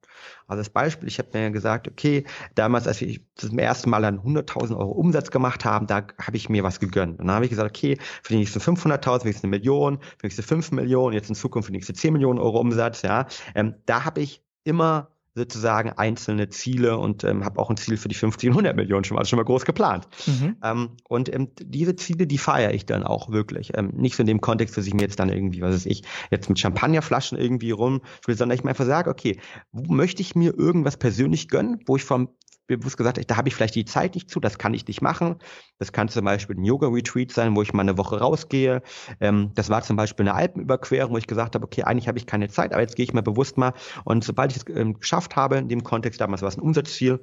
Speaker 3: Also das Beispiel, ich habe mir gesagt, okay, damals, als wir zum ersten Mal dann 100.000 Euro Umsatz gemacht haben, da habe ich mir was gegönnt. Und dann habe ich gesagt, okay, für die nächsten 500.000, für die nächste Million, für die nächste 5 Millionen, jetzt in Zukunft für die nächste 10 Millionen Euro Umsatz, ja, ähm, da habe ich immer sozusagen einzelne Ziele und ähm, habe auch ein Ziel für die 50 und 100 Millionen schon mal, schon mal groß geplant. Mhm. Ähm, und ähm, diese Ziele, die feiere ich dann auch wirklich. Ähm, nicht so in dem Kontext, dass ich mir jetzt dann irgendwie, was weiß ich, jetzt mit Champagnerflaschen irgendwie rum sondern ich mir einfach sage, okay, wo möchte ich mir irgendwas persönlich gönnen, wo ich vom bewusst gesagt, da habe ich vielleicht die Zeit nicht zu, das kann ich nicht machen. Das kann zum Beispiel ein Yoga-Retreat sein, wo ich mal eine Woche rausgehe. Ähm, das war zum Beispiel eine Alpenüberquerung, wo ich gesagt habe, okay, eigentlich habe ich keine Zeit, aber jetzt gehe ich mal bewusst mal. Und sobald ich es ähm, geschafft habe, in dem Kontext, damals war es ein Umsatzziel,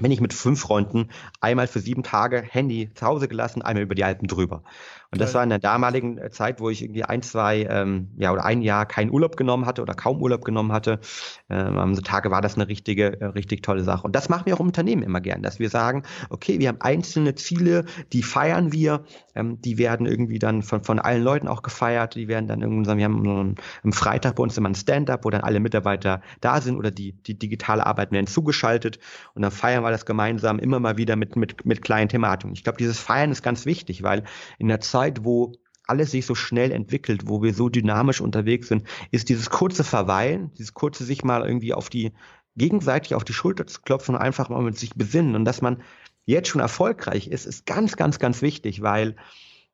Speaker 3: bin ich mit fünf Freunden einmal für sieben Tage Handy zu Hause gelassen, einmal über die Alpen drüber. Und das war in der damaligen äh, Zeit, wo ich irgendwie ein, zwei, ähm, ja, oder ein Jahr keinen Urlaub genommen hatte oder kaum Urlaub genommen hatte. Ähm, am so Tage war das eine richtige, äh, richtig tolle Sache. Und das machen wir auch im Unternehmen immer gern, dass wir sagen, okay, wir haben einzelne Ziele, die feiern wir, ähm, die werden irgendwie dann von, von allen Leuten auch gefeiert, die werden dann irgendwie, wir haben so einen, am Freitag bei uns immer ein Stand-up, wo dann alle Mitarbeiter da sind oder die, die digitale Arbeit werden zugeschaltet und dann feiern wir das gemeinsam immer mal wieder mit, mit, mit kleinen Thematiken. Ich glaube, dieses Feiern ist ganz wichtig, weil in der Zeit Zeit, wo alles sich so schnell entwickelt, wo wir so dynamisch unterwegs sind, ist dieses kurze Verweilen, dieses kurze sich mal irgendwie auf die, gegenseitig auf die Schulter zu klopfen und einfach mal mit sich besinnen. Und dass man jetzt schon erfolgreich ist, ist ganz, ganz, ganz wichtig, weil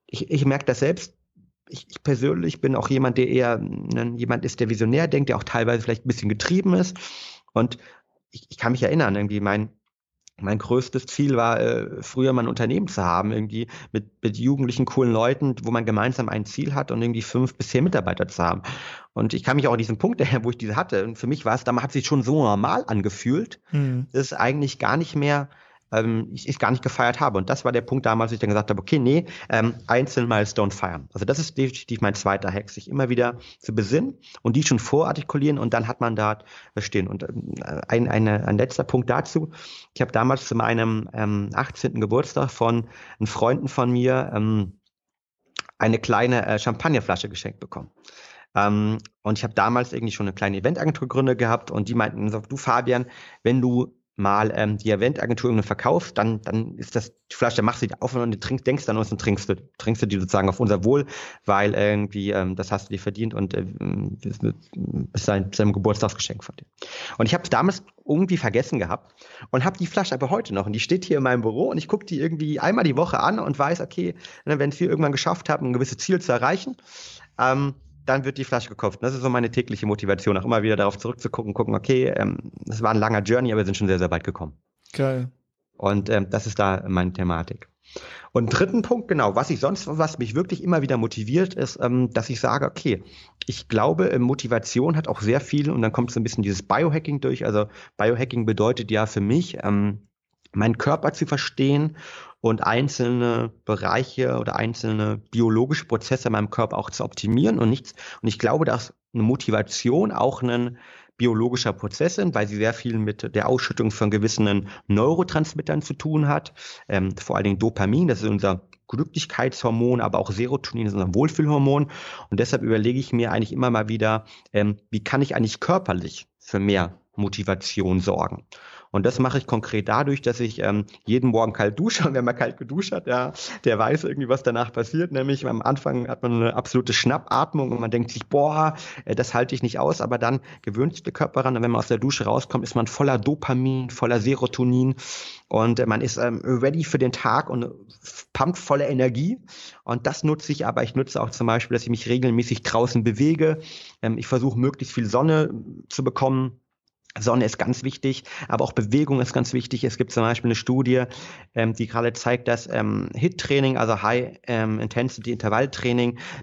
Speaker 3: ich, ich merke das selbst, ich, ich persönlich bin auch jemand, der eher ne, jemand ist, der visionär denkt, der auch teilweise vielleicht ein bisschen getrieben ist. Und ich, ich kann mich erinnern, irgendwie mein, mein größtes Ziel war, äh, früher mal ein Unternehmen zu haben, irgendwie mit, mit jugendlichen, coolen Leuten, wo man gemeinsam ein Ziel hat und irgendwie fünf bis zehn Mitarbeiter zu haben. Und ich kann mich auch an diesen Punkt her, wo ich diese hatte. Und für mich war es, damals hat sich schon so normal angefühlt, hm. dass es eigentlich gar nicht mehr ähm, ich, ich gar nicht gefeiert habe. Und das war der Punkt damals, als ich dann gesagt habe, okay, nee, ähm, einzelne Milestone feiern. Also das ist definitiv mein zweiter Hack, sich immer wieder zu besinnen und die schon vorartikulieren und dann hat man da stehen. Und ähm, ein, eine, ein letzter Punkt dazu. Ich habe damals zu meinem ähm, 18. Geburtstag von einem Freunden von mir ähm, eine kleine äh, Champagnerflasche geschenkt bekommen. Ähm, und ich habe damals irgendwie schon eine kleine Eventagentur gegründet gehabt und die meinten du Fabian, wenn du mal ähm, die Eventagentur irgendwie verkaufst, dann, dann ist das die Flasche, machst du die auf und du trinkst, denkst dann und trinkst du, trinkst du die sozusagen auf unser Wohl, weil irgendwie ähm, das hast du dir verdient und äh, ist ein, ist ein Geburtstagsgeschenk von dir. Und ich habe es damals irgendwie vergessen gehabt und habe die Flasche aber heute noch und die steht hier in meinem Büro und ich gucke die irgendwie einmal die Woche an und weiß, okay, wenn wir irgendwann geschafft haben, ein gewisses Ziel zu erreichen, ähm, dann wird die Flasche gekauft. das ist so meine tägliche Motivation, auch immer wieder darauf zurückzugucken, gucken, okay, ähm, das war ein langer Journey, aber wir sind schon sehr, sehr weit gekommen.
Speaker 1: Geil.
Speaker 3: Und ähm, das ist da meine Thematik. Und dritten Punkt, genau, was ich sonst, was mich wirklich immer wieder motiviert, ist, ähm, dass ich sage, okay, ich glaube, äh, Motivation hat auch sehr viel, und dann kommt so ein bisschen dieses Biohacking durch. Also Biohacking bedeutet ja für mich, ähm, meinen Körper zu verstehen und einzelne Bereiche oder einzelne biologische Prozesse in meinem Körper auch zu optimieren und nichts. Und ich glaube, dass eine Motivation auch ein biologischer Prozess sind, weil sie sehr viel mit der Ausschüttung von gewissen Neurotransmittern zu tun hat. Ähm, vor allen Dingen Dopamin, das ist unser Glücklichkeitshormon, aber auch Serotonin ist unser Wohlfühlhormon. Und deshalb überlege ich mir eigentlich immer mal wieder, ähm, wie kann ich eigentlich körperlich für mehr Motivation sorgen. Und das mache ich konkret dadurch, dass ich ähm, jeden Morgen kalt dusche. Und wenn man kalt geduscht hat, ja, der weiß irgendwie, was danach passiert. Nämlich am Anfang hat man eine absolute Schnappatmung und man denkt sich, boah, äh, das halte ich nicht aus. Aber dann gewöhnt sich der Körper ran. Und wenn man aus der Dusche rauskommt, ist man voller Dopamin, voller Serotonin. Und äh, man ist ähm, ready für den Tag und pumpt voller Energie. Und das nutze ich, aber ich nutze auch zum Beispiel, dass ich mich regelmäßig draußen bewege. Ähm, ich versuche möglichst viel Sonne zu bekommen Sonne ist ganz wichtig, aber auch Bewegung ist ganz wichtig. Es gibt zum Beispiel eine Studie, ähm, die gerade zeigt, dass ähm, HIT-Training, also High ähm,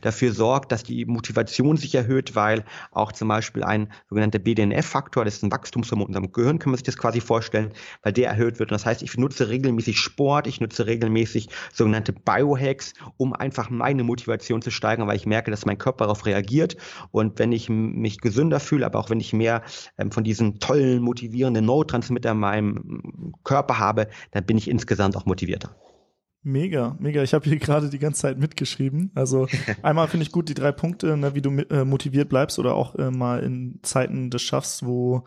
Speaker 3: dafür sorgt, dass die Motivation sich erhöht, weil auch zum Beispiel ein sogenannter BDNF-Faktor, das ist ein Wachstumshormon in unserem Gehirn, kann man sich das quasi vorstellen, weil der erhöht wird. Und das heißt, ich nutze regelmäßig Sport, ich nutze regelmäßig sogenannte Biohacks, um einfach meine Motivation zu steigern, weil ich merke, dass mein Körper darauf reagiert. Und wenn ich mich gesünder fühle, aber auch wenn ich mehr ähm, von diesen tollen, motivierenden Neurotransmitter in meinem Körper habe, dann bin ich insgesamt auch motivierter.
Speaker 1: Mega, mega. Ich habe hier gerade die ganze Zeit mitgeschrieben. Also einmal finde ich gut die drei Punkte, ne, wie du äh, motiviert bleibst oder auch äh, mal in Zeiten des Schaffs, wo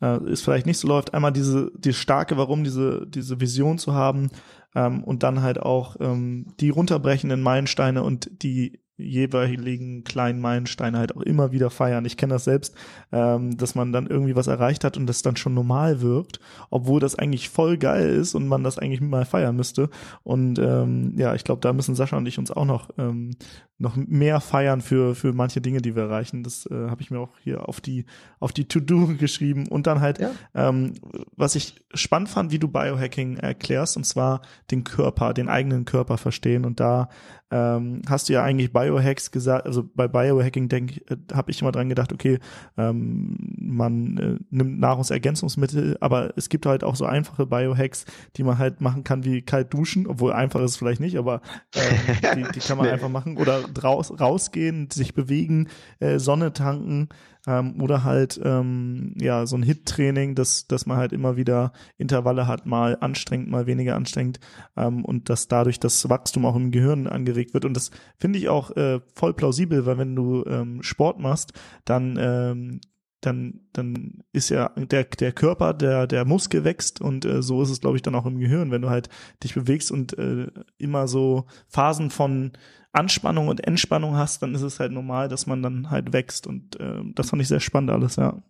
Speaker 1: äh, es vielleicht nicht so läuft. Einmal diese die starke Warum, diese diese Vision zu haben ähm, und dann halt auch ähm, die runterbrechenden Meilensteine und die jeweiligen kleinen Meilensteine halt auch immer wieder feiern. Ich kenne das selbst, ähm, dass man dann irgendwie was erreicht hat und das dann schon normal wirkt, obwohl das eigentlich voll geil ist und man das eigentlich mal feiern müsste. Und ähm, ja, ich glaube, da müssen Sascha und ich uns auch noch ähm, noch mehr feiern für für manche Dinge, die wir erreichen. Das äh, habe ich mir auch hier auf die auf die To-Do geschrieben und dann halt, ja. ähm, was ich spannend fand, wie du Biohacking erklärst, und zwar den Körper, den eigenen Körper verstehen und da ähm, hast du ja eigentlich Biohacks gesagt, also bei Biohacking denke äh, habe ich immer dran gedacht, okay, ähm, man äh, nimmt Nahrungsergänzungsmittel, aber es gibt halt auch so einfache Biohacks, die man halt machen kann wie kalt duschen, obwohl einfach ist es vielleicht nicht, aber äh, die, die kann man nee. einfach machen oder draus, rausgehen, sich bewegen, äh, Sonne tanken, ähm, oder halt ähm, ja so ein Hit-Training, dass dass man halt immer wieder Intervalle hat, mal anstrengend, mal weniger anstrengend ähm, und dass dadurch das Wachstum auch im Gehirn angeregt wird. Und das finde ich auch äh, voll plausibel, weil wenn du ähm, Sport machst, dann ähm, dann, dann ist ja der, der Körper, der, der Muskel wächst und äh, so ist es, glaube ich, dann auch im Gehirn, wenn du halt dich bewegst und äh, immer so Phasen von Anspannung und Entspannung hast, dann ist es halt normal, dass man dann halt wächst und äh, das fand ich sehr spannend alles, ja.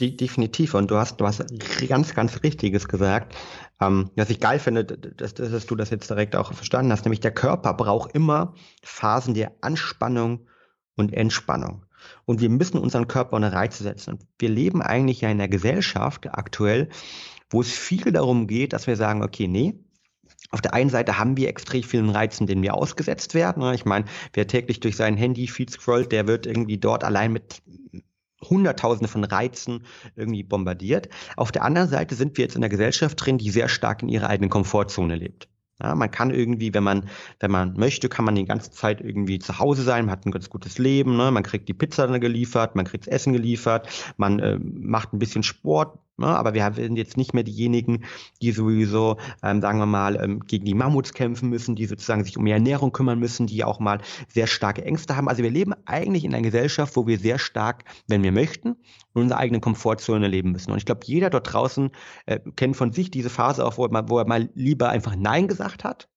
Speaker 3: Die, definitiv. Und du hast, du ganz, ganz Richtiges gesagt. Ähm, was ich geil finde, dass, dass du das jetzt direkt auch verstanden hast, nämlich der Körper braucht immer Phasen der Anspannung und Entspannung. Und wir müssen unseren Körper unter Reize setzen. Und wir leben eigentlich ja in einer Gesellschaft aktuell, wo es viel darum geht, dass wir sagen, okay, nee, auf der einen Seite haben wir extrem vielen Reizen, denen wir ausgesetzt werden. Ne? Ich meine, wer täglich durch sein Handy-Feed scrollt, der wird irgendwie dort allein mit Hunderttausende von Reizen irgendwie bombardiert. Auf der anderen Seite sind wir jetzt in einer Gesellschaft drin, die sehr stark in ihrer eigenen Komfortzone lebt. Ja, man kann irgendwie, wenn man, wenn man möchte, kann man die ganze Zeit irgendwie zu Hause sein, man hat ein ganz gutes Leben, ne? man kriegt die Pizza geliefert, man kriegt das Essen geliefert, man äh, macht ein bisschen Sport? Aber wir sind jetzt nicht mehr diejenigen, die sowieso, ähm, sagen wir mal, ähm, gegen die Mammuts kämpfen müssen, die sozusagen sich um ihre Ernährung kümmern müssen, die auch mal sehr starke Ängste haben. Also wir leben eigentlich in einer Gesellschaft, wo wir sehr stark, wenn wir möchten, in unserer eigenen Komfortzone leben müssen. Und ich glaube, jeder dort draußen äh, kennt von sich diese Phase auch, wo mal, wo er mal lieber einfach Nein gesagt hat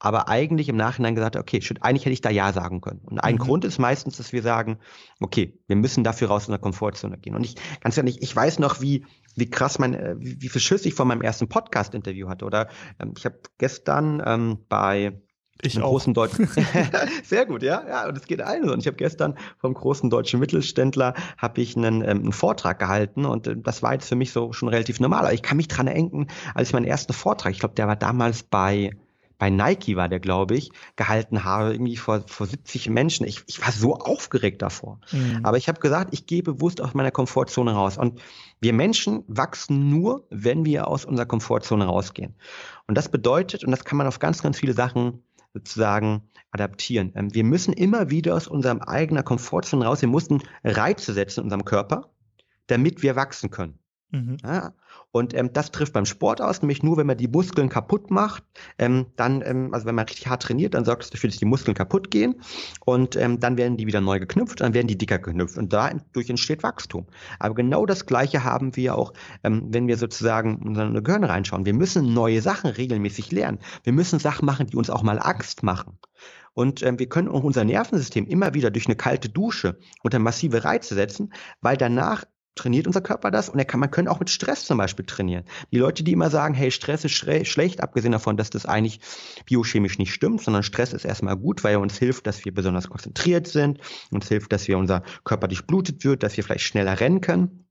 Speaker 3: aber eigentlich im Nachhinein gesagt, okay, shit, eigentlich hätte ich da Ja sagen können. Und ein mhm. Grund ist meistens, dass wir sagen, okay, wir müssen dafür raus in der Komfortzone gehen. Und ich, ganz ehrlich, ich weiß noch, wie, wie krass mein, äh, wie, wie viel Schiss ich von meinem ersten Podcast-Interview hatte. Oder ähm, ich habe gestern ähm, bei ich einem auch. großen deutschen sehr gut ja ja und es geht allen so und ich habe gestern vom großen deutschen Mittelständler habe ich einen, ähm, einen Vortrag gehalten und äh, das war jetzt für mich so schon relativ normal aber ich kann mich dran erinnern als ich meinen ersten Vortrag ich glaube der war damals bei bei Nike war der, glaube ich, gehalten habe, irgendwie vor, vor 70 Menschen. Ich, ich war so aufgeregt davor. Mhm. Aber ich habe gesagt, ich gehe bewusst aus meiner Komfortzone raus. Und wir Menschen wachsen nur, wenn wir aus unserer Komfortzone rausgehen. Und das bedeutet, und das kann man auf ganz, ganz viele Sachen sozusagen adaptieren. Ähm, wir müssen immer wieder aus unserem eigenen Komfortzone raus. Wir mussten Reize setzen in unserem Körper, damit wir wachsen können. Mhm. Ja? Und ähm, das trifft beim Sport aus, nämlich nur, wenn man die Muskeln kaputt macht, ähm, dann, ähm, also wenn man richtig hart trainiert, dann sorgt es dafür, dass die Muskeln kaputt gehen und ähm, dann werden die wieder neu geknüpft, dann werden die dicker geknüpft und dadurch entsteht Wachstum. Aber genau das Gleiche haben wir auch, ähm, wenn wir sozusagen in unsere Gehirn reinschauen. Wir müssen neue Sachen regelmäßig lernen. Wir müssen Sachen machen, die uns auch mal Angst machen. Und ähm, wir können auch unser Nervensystem immer wieder durch eine kalte Dusche unter massive Reize setzen, weil danach trainiert unser Körper das und er kann, man kann auch mit Stress zum Beispiel trainieren. Die Leute, die immer sagen, hey, Stress ist schlecht, abgesehen davon, dass das eigentlich biochemisch nicht stimmt, sondern Stress ist erstmal gut, weil er uns hilft, dass wir besonders konzentriert sind, uns hilft, dass wir unser Körper durchblutet wird, dass wir vielleicht schneller rennen können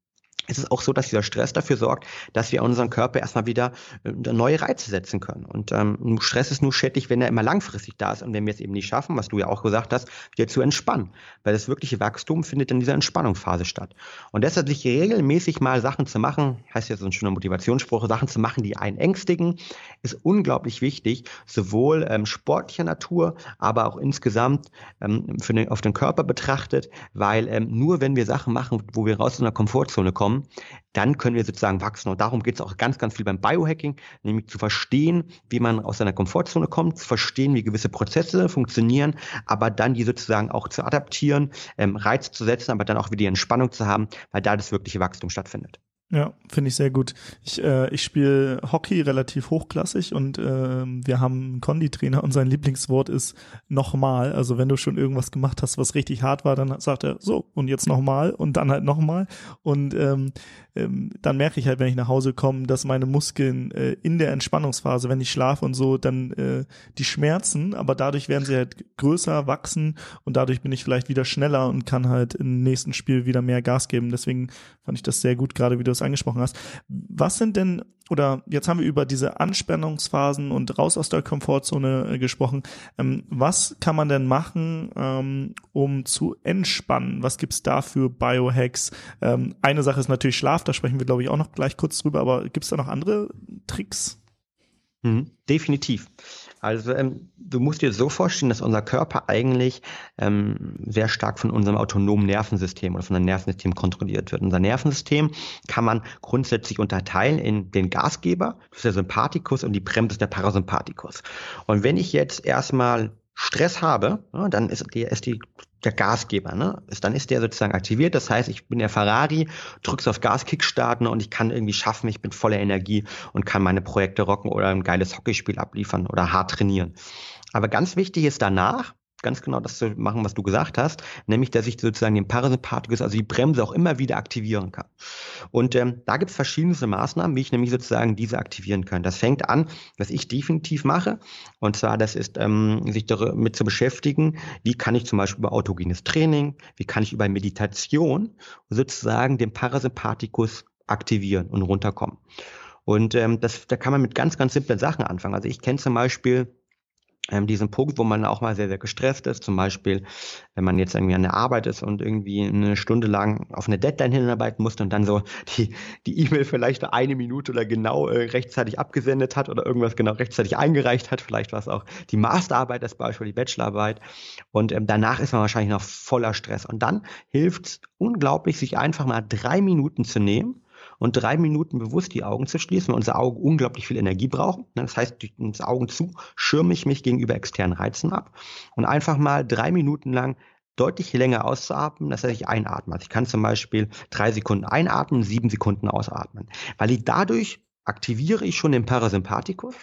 Speaker 3: ist es auch so, dass dieser Stress dafür sorgt, dass wir unseren Körper erstmal wieder äh, neue Reize setzen können. Und ähm, Stress ist nur schädlich, wenn er immer langfristig da ist und wenn wir es eben nicht schaffen, was du ja auch gesagt hast, wieder zu entspannen. Weil das wirkliche Wachstum findet in dieser Entspannungsphase statt. Und deshalb sich regelmäßig mal Sachen zu machen, heißt ja so ein schöner Motivationsspruch, Sachen zu machen, die einen ängstigen, ist unglaublich wichtig, sowohl ähm, sportlicher Natur, aber auch insgesamt ähm, für den, auf den Körper betrachtet, weil ähm, nur wenn wir Sachen machen, wo wir raus aus einer Komfortzone kommen, kommen, dann können wir sozusagen wachsen. Und darum geht es auch ganz, ganz viel beim Biohacking, nämlich zu verstehen, wie man aus seiner Komfortzone kommt, zu verstehen, wie gewisse Prozesse funktionieren, aber dann die sozusagen auch zu adaptieren, ähm, Reiz zu setzen, aber dann auch wieder die Entspannung zu haben, weil da das wirkliche Wachstum stattfindet.
Speaker 1: Ja, finde ich sehr gut. Ich, äh, ich spiele Hockey relativ hochklassig und äh, wir haben einen Konditrainer und sein Lieblingswort ist nochmal. Also wenn du schon irgendwas gemacht hast, was richtig hart war, dann sagt er so und jetzt nochmal und dann halt nochmal. Und ähm, ähm, dann merke ich halt, wenn ich nach Hause komme, dass meine Muskeln äh, in der Entspannungsphase, wenn ich schlafe und so, dann äh, die schmerzen, aber dadurch werden sie halt größer, wachsen und dadurch bin ich vielleicht wieder schneller und kann halt im nächsten Spiel wieder mehr Gas geben. Deswegen fand ich das sehr gut, gerade wie du es angesprochen hast. Was sind denn, oder jetzt haben wir über diese Anspannungsphasen und raus aus der Komfortzone äh, gesprochen. Ähm, was kann man denn machen, ähm, um zu entspannen? Was gibt's da für Biohacks? Ähm, eine Sache ist natürlich Schlaf, da sprechen wir, glaube ich, auch noch gleich kurz drüber, aber gibt's da noch andere Tricks?
Speaker 3: Mhm, definitiv. Also ähm, du musst dir so vorstellen, dass unser Körper eigentlich ähm, sehr stark von unserem autonomen Nervensystem oder von einem Nervensystem kontrolliert wird. Unser Nervensystem kann man grundsätzlich unterteilen in den Gasgeber, das ist der Sympathikus und die Bremse der Parasympathikus. Und wenn ich jetzt erstmal Stress habe, dann ist, die, ist die, der Gasgeber, ne? Ist, dann ist der sozusagen aktiviert. Das heißt, ich bin der Ferrari, drückst auf Gas, Kickstarten und ich kann irgendwie schaffen, ich bin voller Energie und kann meine Projekte rocken oder ein geiles Hockeyspiel abliefern oder hart trainieren. Aber ganz wichtig ist danach, ganz genau das zu machen, was du gesagt hast, nämlich, dass ich sozusagen den Parasympathikus, also die Bremse auch immer wieder aktivieren kann. Und ähm, da gibt es verschiedenste Maßnahmen, wie ich nämlich sozusagen diese aktivieren kann. Das fängt an, was ich definitiv mache, und zwar das ist, ähm, sich damit zu beschäftigen, wie kann ich zum Beispiel über autogenes Training, wie kann ich über Meditation sozusagen den Parasympathikus aktivieren und runterkommen. Und ähm, das, da kann man mit ganz, ganz simplen Sachen anfangen. Also ich kenne zum Beispiel ähm, diesen Punkt, wo man auch mal sehr, sehr gestresst ist. Zum Beispiel, wenn man jetzt irgendwie an der Arbeit ist und irgendwie eine Stunde lang auf eine Deadline hinarbeiten musste und dann so die die E-Mail vielleicht eine Minute oder genau äh, rechtzeitig abgesendet hat oder irgendwas genau rechtzeitig eingereicht hat. Vielleicht war es auch die Masterarbeit, das Beispiel die Bachelorarbeit. Und ähm, danach ist man wahrscheinlich noch voller Stress. Und dann hilft es unglaublich, sich einfach mal drei Minuten zu nehmen und drei Minuten bewusst die Augen zu schließen, weil unsere Augen unglaublich viel Energie brauchen. Ne, das heißt, durch das Augen zu schirme ich mich gegenüber externen Reizen ab und einfach mal drei Minuten lang deutlich länger auszuatmen, dass ich einatme. Also ich kann zum Beispiel drei Sekunden einatmen, sieben Sekunden ausatmen, weil ich dadurch aktiviere ich schon den Parasympathikus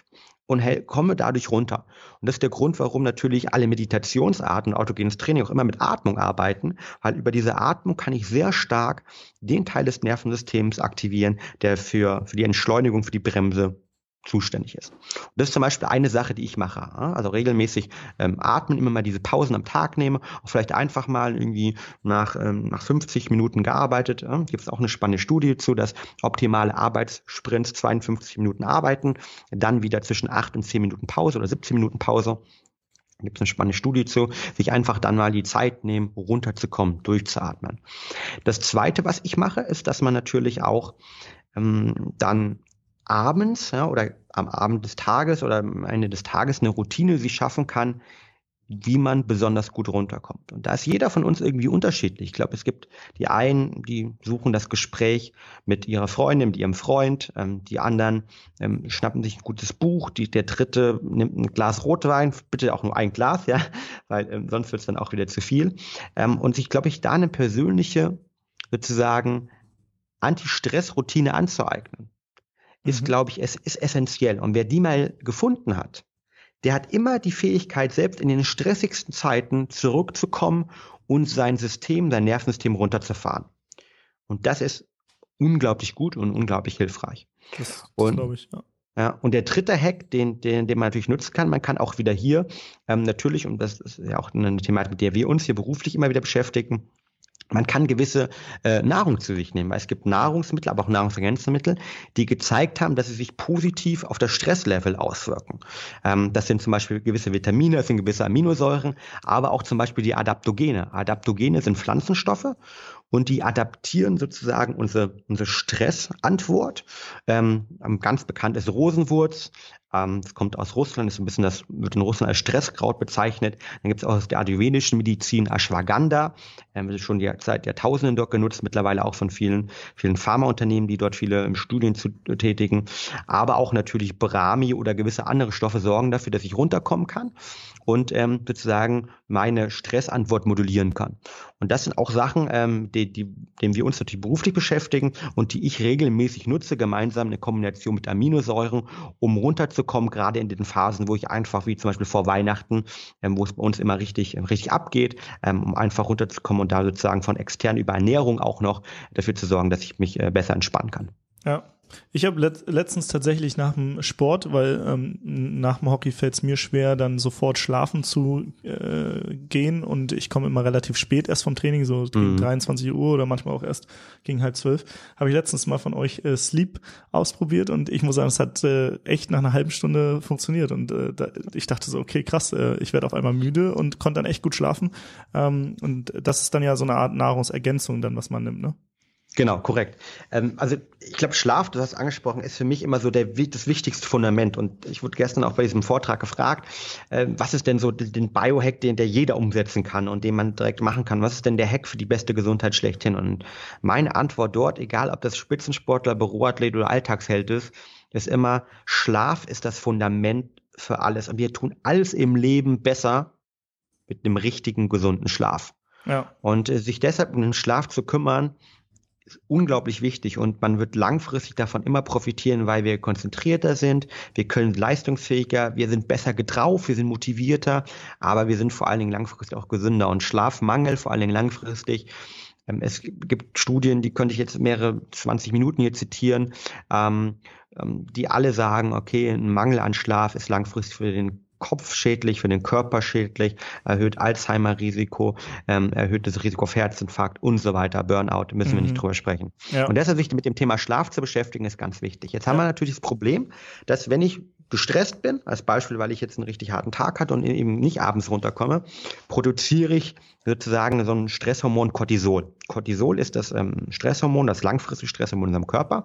Speaker 3: und komme dadurch runter. Und das ist der Grund, warum natürlich alle Meditationsarten, autogenes Training auch immer mit Atmung arbeiten, weil über diese Atmung kann ich sehr stark den Teil des Nervensystems aktivieren, der für, für die Entschleunigung, für die Bremse zuständig ist. Und das ist zum Beispiel eine Sache, die ich mache. Also regelmäßig ähm, atmen, immer mal diese Pausen am Tag nehme, auch vielleicht einfach mal irgendwie nach, ähm, nach 50 Minuten gearbeitet. Ja, Gibt es auch eine spannende Studie zu, dass optimale Arbeitssprints 52 Minuten arbeiten, dann wieder zwischen 8 und 10 Minuten Pause oder 17 Minuten Pause. Gibt es eine spannende Studie zu, sich einfach dann mal die Zeit nehmen, runterzukommen, durchzuatmen. Das Zweite, was ich mache, ist, dass man natürlich auch ähm, dann abends ja, oder am Abend des Tages oder am Ende des Tages eine Routine sich schaffen kann, wie man besonders gut runterkommt. Und da ist jeder von uns irgendwie unterschiedlich. Ich glaube, es gibt die einen, die suchen das Gespräch mit ihrer Freundin, mit ihrem Freund, ähm, die anderen ähm, schnappen sich ein gutes Buch, die, der dritte nimmt ein Glas Rotwein, bitte auch nur ein Glas, ja, weil ähm, sonst wird es dann auch wieder zu viel. Ähm, und sich, glaube ich, da eine persönliche, sozusagen, Anti-Stress-Routine anzueignen, ist, mhm. glaube ich, es ist essentiell. Und wer die mal gefunden hat, der hat immer die Fähigkeit, selbst in den stressigsten Zeiten zurückzukommen und sein System, sein Nervensystem runterzufahren. Und das ist unglaublich gut und unglaublich hilfreich. Das, das glaube ich, ja. Ja, und der dritte Hack, den, den, den man natürlich nutzen kann, man kann auch wieder hier ähm, natürlich, und das ist ja auch eine Thematik, mit der wir uns hier beruflich immer wieder beschäftigen, man kann gewisse äh, Nahrung zu sich nehmen, es gibt Nahrungsmittel, aber auch Nahrungsergänzungsmittel, die gezeigt haben, dass sie sich positiv auf das Stresslevel auswirken. Ähm, das sind zum Beispiel gewisse Vitamine, das sind gewisse Aminosäuren, aber auch zum Beispiel die Adaptogene. Adaptogene sind Pflanzenstoffe und die adaptieren sozusagen unsere, unsere Stressantwort. Ähm, ganz bekannt ist Rosenwurz, ähm, das kommt aus Russland, ist ein bisschen das, wird in Russland als Stresskraut bezeichnet. Dann gibt es auch aus der ayurvedischen Medizin Ashwagandha, ähm, das ist schon seit Jahrtausenden dort genutzt, mittlerweile auch von vielen, vielen Pharmaunternehmen, die dort viele ähm, Studien zu tätigen. Aber auch natürlich Brahmi oder gewisse andere Stoffe sorgen dafür, dass ich runterkommen kann und ähm, sozusagen meine Stressantwort modulieren kann. Und das sind auch Sachen, ähm, die, die, denen wir uns natürlich beruflich beschäftigen und die ich regelmäßig nutze, gemeinsam eine Kombination mit Aminosäuren, um runterzukommen, gerade in den Phasen, wo ich einfach, wie zum Beispiel vor Weihnachten, ähm, wo es bei uns immer richtig, richtig abgeht, ähm, um einfach runterzukommen und da sozusagen von extern über Ernährung auch noch dafür zu sorgen, dass ich mich äh, besser entspannen kann.
Speaker 1: Ja, ich habe let letztens tatsächlich nach dem Sport, weil ähm, nach dem Hockey fällt es mir schwer, dann sofort schlafen zu äh, gehen und ich komme immer relativ spät erst vom Training, so gegen mhm. 23 Uhr oder manchmal auch erst gegen halb zwölf. Habe ich letztens mal von euch äh, Sleep ausprobiert und ich muss sagen, es hat äh, echt nach einer halben Stunde funktioniert und äh, da, ich dachte so, okay, krass, äh, ich werde auf einmal müde und konnte dann echt gut schlafen ähm, und das ist dann ja so eine Art Nahrungsergänzung dann, was man nimmt, ne?
Speaker 3: Genau, korrekt. Ähm, also ich glaube, Schlaf, du hast angesprochen, ist für mich immer so der, das wichtigste Fundament. Und ich wurde gestern auch bei diesem Vortrag gefragt, äh, was ist denn so den Biohack, den der jeder umsetzen kann und den man direkt machen kann? Was ist denn der Hack für die beste Gesundheit schlechthin? Und meine Antwort dort, egal ob das Spitzensportler, Büroathlet oder Alltagsheld ist, ist immer, Schlaf ist das Fundament für alles. Und wir tun alles im Leben besser mit einem richtigen, gesunden Schlaf. Ja. Und äh, sich deshalb um den Schlaf zu kümmern, ist unglaublich wichtig und man wird langfristig davon immer profitieren, weil wir konzentrierter sind, wir können leistungsfähiger, wir sind besser getraut, wir sind motivierter, aber wir sind vor allen Dingen langfristig auch gesünder und Schlafmangel vor allen Dingen langfristig. Ähm, es gibt Studien, die könnte ich jetzt mehrere 20 Minuten hier zitieren, ähm, ähm, die alle sagen, okay, ein Mangel an Schlaf ist langfristig für den Kopf schädlich, für den Körper schädlich, erhöht Alzheimer-Risiko, ähm, erhöht das Risiko auf Herzinfarkt und so weiter, Burnout, müssen mhm. wir nicht mhm. drüber sprechen. Ja. Und deshalb sich mit dem Thema Schlaf zu beschäftigen, ist ganz wichtig. Jetzt haben wir natürlich das Problem, dass wenn ich gestresst bin, als Beispiel, weil ich jetzt einen richtig harten Tag hatte und eben nicht abends runterkomme, produziere ich sozusagen so ein Stresshormon Cortisol. Cortisol ist das ähm, Stresshormon, das langfristige Stresshormon in unserem Körper.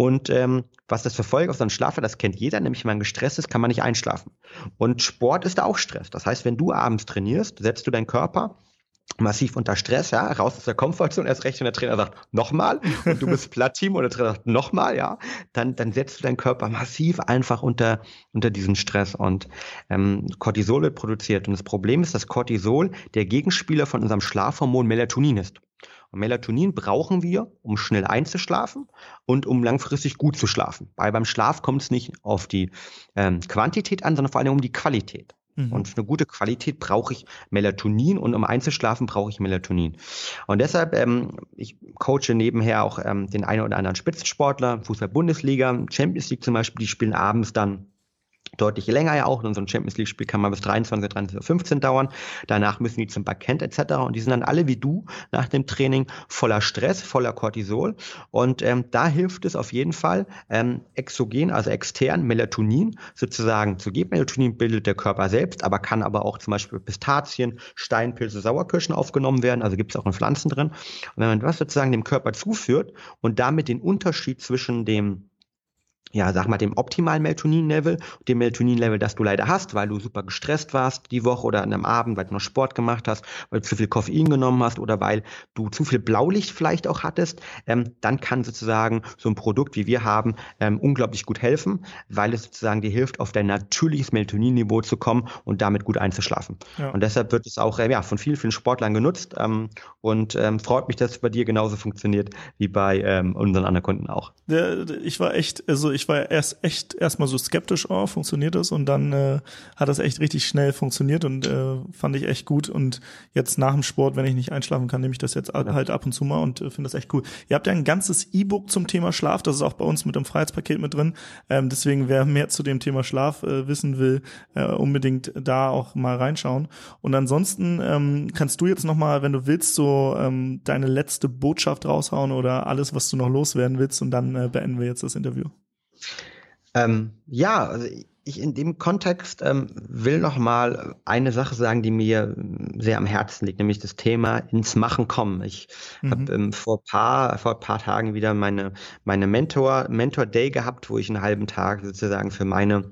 Speaker 3: Und ähm, was das für Folge auf so einen Schlaf hat, das kennt jeder, nämlich wenn man gestresst ist, kann man nicht einschlafen. Und Sport ist auch Stress. Das heißt, wenn du abends trainierst, setzt du deinen Körper massiv unter Stress, ja, raus aus der Komfortzone, erst recht, wenn der Trainer sagt, nochmal, und du bist Plattteam und der Trainer sagt, nochmal, ja, dann, dann setzt du deinen Körper massiv einfach unter, unter diesen Stress und ähm, Cortisol wird produziert. Und das Problem ist, dass Cortisol der Gegenspieler von unserem Schlafhormon Melatonin ist. Und Melatonin brauchen wir, um schnell einzuschlafen und um langfristig gut zu schlafen. Weil beim Schlaf kommt es nicht auf die ähm, Quantität an, sondern vor allem um die Qualität. Mhm. Und für eine gute Qualität brauche ich Melatonin und um einzuschlafen brauche ich Melatonin. Und deshalb, ähm, ich coache nebenher auch ähm, den einen oder anderen Spitzensportler, Fußball-Bundesliga, Champions League zum Beispiel, die spielen abends dann deutlich länger ja auch. Und so ein Champions League-Spiel kann mal bis 23, 23, 15 dauern. Danach müssen die zum Parkett etc. Und die sind dann alle wie du nach dem Training voller Stress, voller Cortisol. Und ähm, da hilft es auf jeden Fall, ähm, exogen, also extern Melatonin sozusagen zu geben. Melatonin bildet der Körper selbst, aber kann aber auch zum Beispiel Pistazien, Steinpilze, Sauerkirschen aufgenommen werden. Also gibt es auch in Pflanzen drin. Und wenn man das sozusagen dem Körper zuführt und damit den Unterschied zwischen dem ja, sag mal, dem optimalen Melatonin-Level, dem Melatonin-Level, das du leider hast, weil du super gestresst warst die Woche oder an einem Abend, weil du noch Sport gemacht hast, weil du zu viel Koffein genommen hast oder weil du zu viel Blaulicht vielleicht auch hattest, ähm, dann kann sozusagen so ein Produkt, wie wir haben, ähm, unglaublich gut helfen, weil es sozusagen dir hilft, auf dein natürliches Melatonin-Niveau zu kommen und damit gut einzuschlafen. Ja. Und deshalb wird es auch äh, ja, von vielen, vielen Sportlern genutzt ähm, und ähm, freut mich, dass es bei dir genauso funktioniert wie bei ähm, unseren anderen Kunden auch.
Speaker 1: Ich war echt, also ich war erst echt erstmal so skeptisch, oh, funktioniert das? Und dann äh, hat das echt richtig schnell funktioniert und äh, fand ich echt gut. Und jetzt nach dem Sport, wenn ich nicht einschlafen kann, nehme ich das jetzt ja. halt ab und zu mal und äh, finde das echt cool. Ihr habt ja ein ganzes E-Book zum Thema Schlaf, das ist auch bei uns mit dem Freiheitspaket mit drin. Ähm, deswegen, wer mehr zu dem Thema Schlaf äh, wissen will, äh, unbedingt da auch mal reinschauen. Und ansonsten ähm, kannst du jetzt noch mal, wenn du willst, so ähm, deine letzte Botschaft raushauen oder alles, was du noch loswerden willst und dann äh, beenden wir jetzt das Interview.
Speaker 3: Ähm, ja, also ich in dem Kontext ähm, will noch mal eine Sache sagen, die mir sehr am Herzen liegt, nämlich das Thema ins Machen kommen. Ich mhm. habe ähm, vor paar vor paar Tagen wieder meine meine Mentor Mentor Day gehabt, wo ich einen halben Tag sozusagen für meine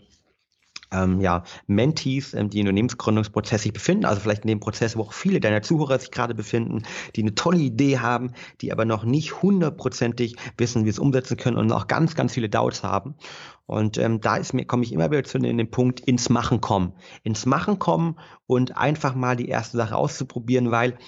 Speaker 3: ähm, ja, Mentees, ähm, die in Unternehmensgründungsprozess sich befinden, also vielleicht in dem Prozess, wo auch viele deiner Zuhörer sich gerade befinden, die eine tolle Idee haben, die aber noch nicht hundertprozentig wissen, wie es umsetzen können und auch ganz, ganz viele Doubts haben. Und ähm, da ist mir, komme ich immer wieder zu in den Punkt ins Machen kommen. Ins Machen kommen und einfach mal die erste Sache auszuprobieren, weil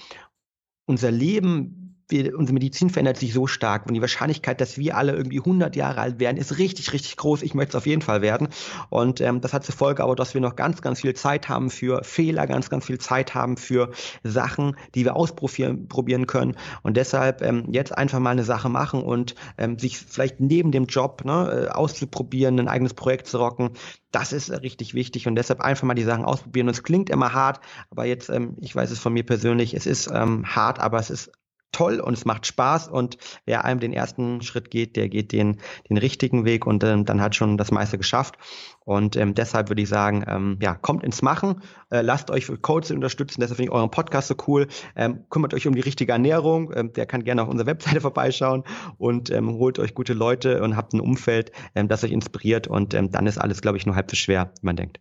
Speaker 3: unser Leben wir, unsere Medizin verändert sich so stark und die Wahrscheinlichkeit, dass wir alle irgendwie 100 Jahre alt werden, ist richtig, richtig groß. Ich möchte es auf jeden Fall werden. Und ähm, das hat zur Folge aber, dass wir noch ganz, ganz viel Zeit haben für Fehler, ganz, ganz viel Zeit haben für Sachen, die wir ausprobieren probieren können. Und deshalb ähm, jetzt einfach mal eine Sache machen und ähm, sich vielleicht neben dem Job ne, äh, auszuprobieren, ein eigenes Projekt zu rocken. Das ist richtig wichtig und deshalb einfach mal die Sachen ausprobieren. Und es klingt immer hart, aber jetzt, ähm, ich weiß es von mir persönlich, es ist ähm, hart, aber es ist toll und es macht Spaß und wer einem den ersten Schritt geht, der geht den, den richtigen Weg und ähm, dann hat schon das meiste geschafft. Und ähm, deshalb würde ich sagen, ähm, ja, kommt ins Machen, äh, lasst euch Coaches unterstützen, deshalb finde ich euren Podcast so cool. Ähm, kümmert euch um die richtige Ernährung, ähm, der kann gerne auf unserer Webseite vorbeischauen und ähm, holt euch gute Leute und habt ein Umfeld, ähm, das euch inspiriert und ähm, dann ist alles, glaube ich, nur halb so schwer, wie man denkt.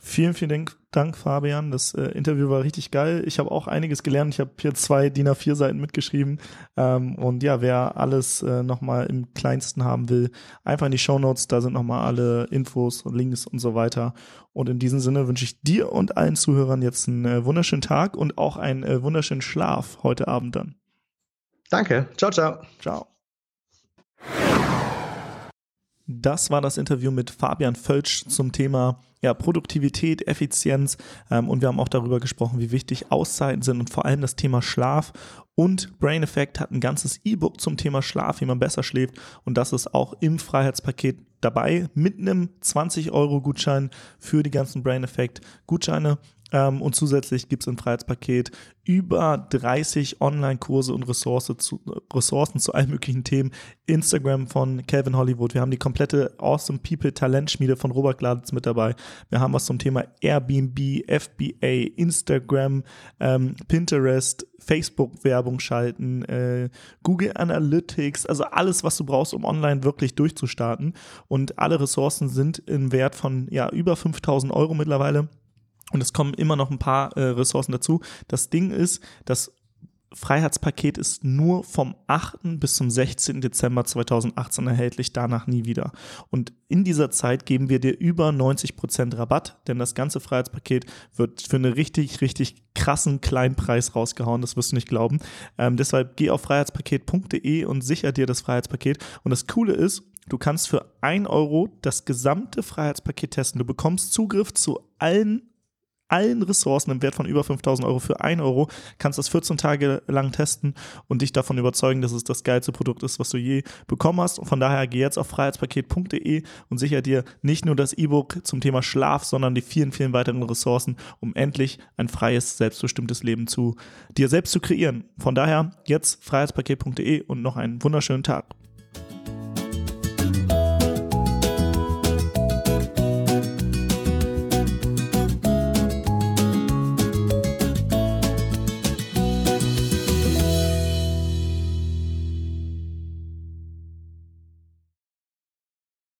Speaker 1: Vielen, vielen Dank, Fabian. Das äh, Interview war richtig geil. Ich habe auch einiges gelernt. Ich habe hier zwei DIN A4 Seiten mitgeschrieben. Ähm, und ja, wer alles äh, nochmal im kleinsten haben will, einfach in die Show Notes. Da sind nochmal alle Infos, Links und so weiter. Und in diesem Sinne wünsche ich dir und allen Zuhörern jetzt einen äh, wunderschönen Tag und auch einen äh, wunderschönen Schlaf heute Abend dann.
Speaker 3: Danke. Ciao, ciao.
Speaker 1: Ciao. Das war das Interview mit Fabian Völsch zum Thema ja, Produktivität, Effizienz. Ähm, und wir haben auch darüber gesprochen, wie wichtig Auszeiten sind und vor allem das Thema Schlaf. Und Brain Effect hat ein ganzes E-Book zum Thema Schlaf, wie man besser schläft. Und das ist auch im Freiheitspaket dabei mit einem 20 Euro Gutschein für die ganzen Brain Effect Gutscheine. ähm, und zusätzlich gibt es im Freiheitspaket über 30 Online-Kurse und Ressource zu, Ressourcen zu allen möglichen Themen. Instagram von Calvin Hollywood. Wir haben die komplette Awesome People Talentschmiede von Robert Gladitz mit dabei. Wir haben was zum Thema Airbnb, FBA, Instagram, ähm, Pinterest, Facebook-Werbung schalten, äh, Google Analytics, also alles, was du brauchst, um online wirklich durchzustarten. Und alle Ressourcen sind im Wert von ja, über 5000 Euro mittlerweile. Und es kommen immer noch ein paar äh, Ressourcen dazu. Das Ding ist, das Freiheitspaket ist nur vom 8. bis zum 16. Dezember 2018 erhältlich, danach nie wieder. Und in dieser Zeit geben wir dir über 90% Rabatt, denn das ganze Freiheitspaket wird für einen richtig, richtig krassen Kleinpreis rausgehauen, das wirst du nicht glauben. Ähm, deshalb geh auf freiheitspaket.de und sicher dir das Freiheitspaket. Und das Coole ist, du kannst für 1 Euro das gesamte Freiheitspaket testen. Du bekommst Zugriff zu allen allen Ressourcen im Wert von über 5000 Euro für 1 Euro, kannst das 14 Tage lang testen und dich davon überzeugen, dass es das geilste Produkt ist, was du je bekommen hast. Und von daher geh jetzt auf freiheitspaket.de und sicher dir nicht nur das E-Book zum Thema Schlaf, sondern die vielen, vielen weiteren Ressourcen, um endlich ein freies, selbstbestimmtes Leben zu dir selbst zu kreieren. Von daher jetzt freiheitspaket.de und noch einen wunderschönen Tag.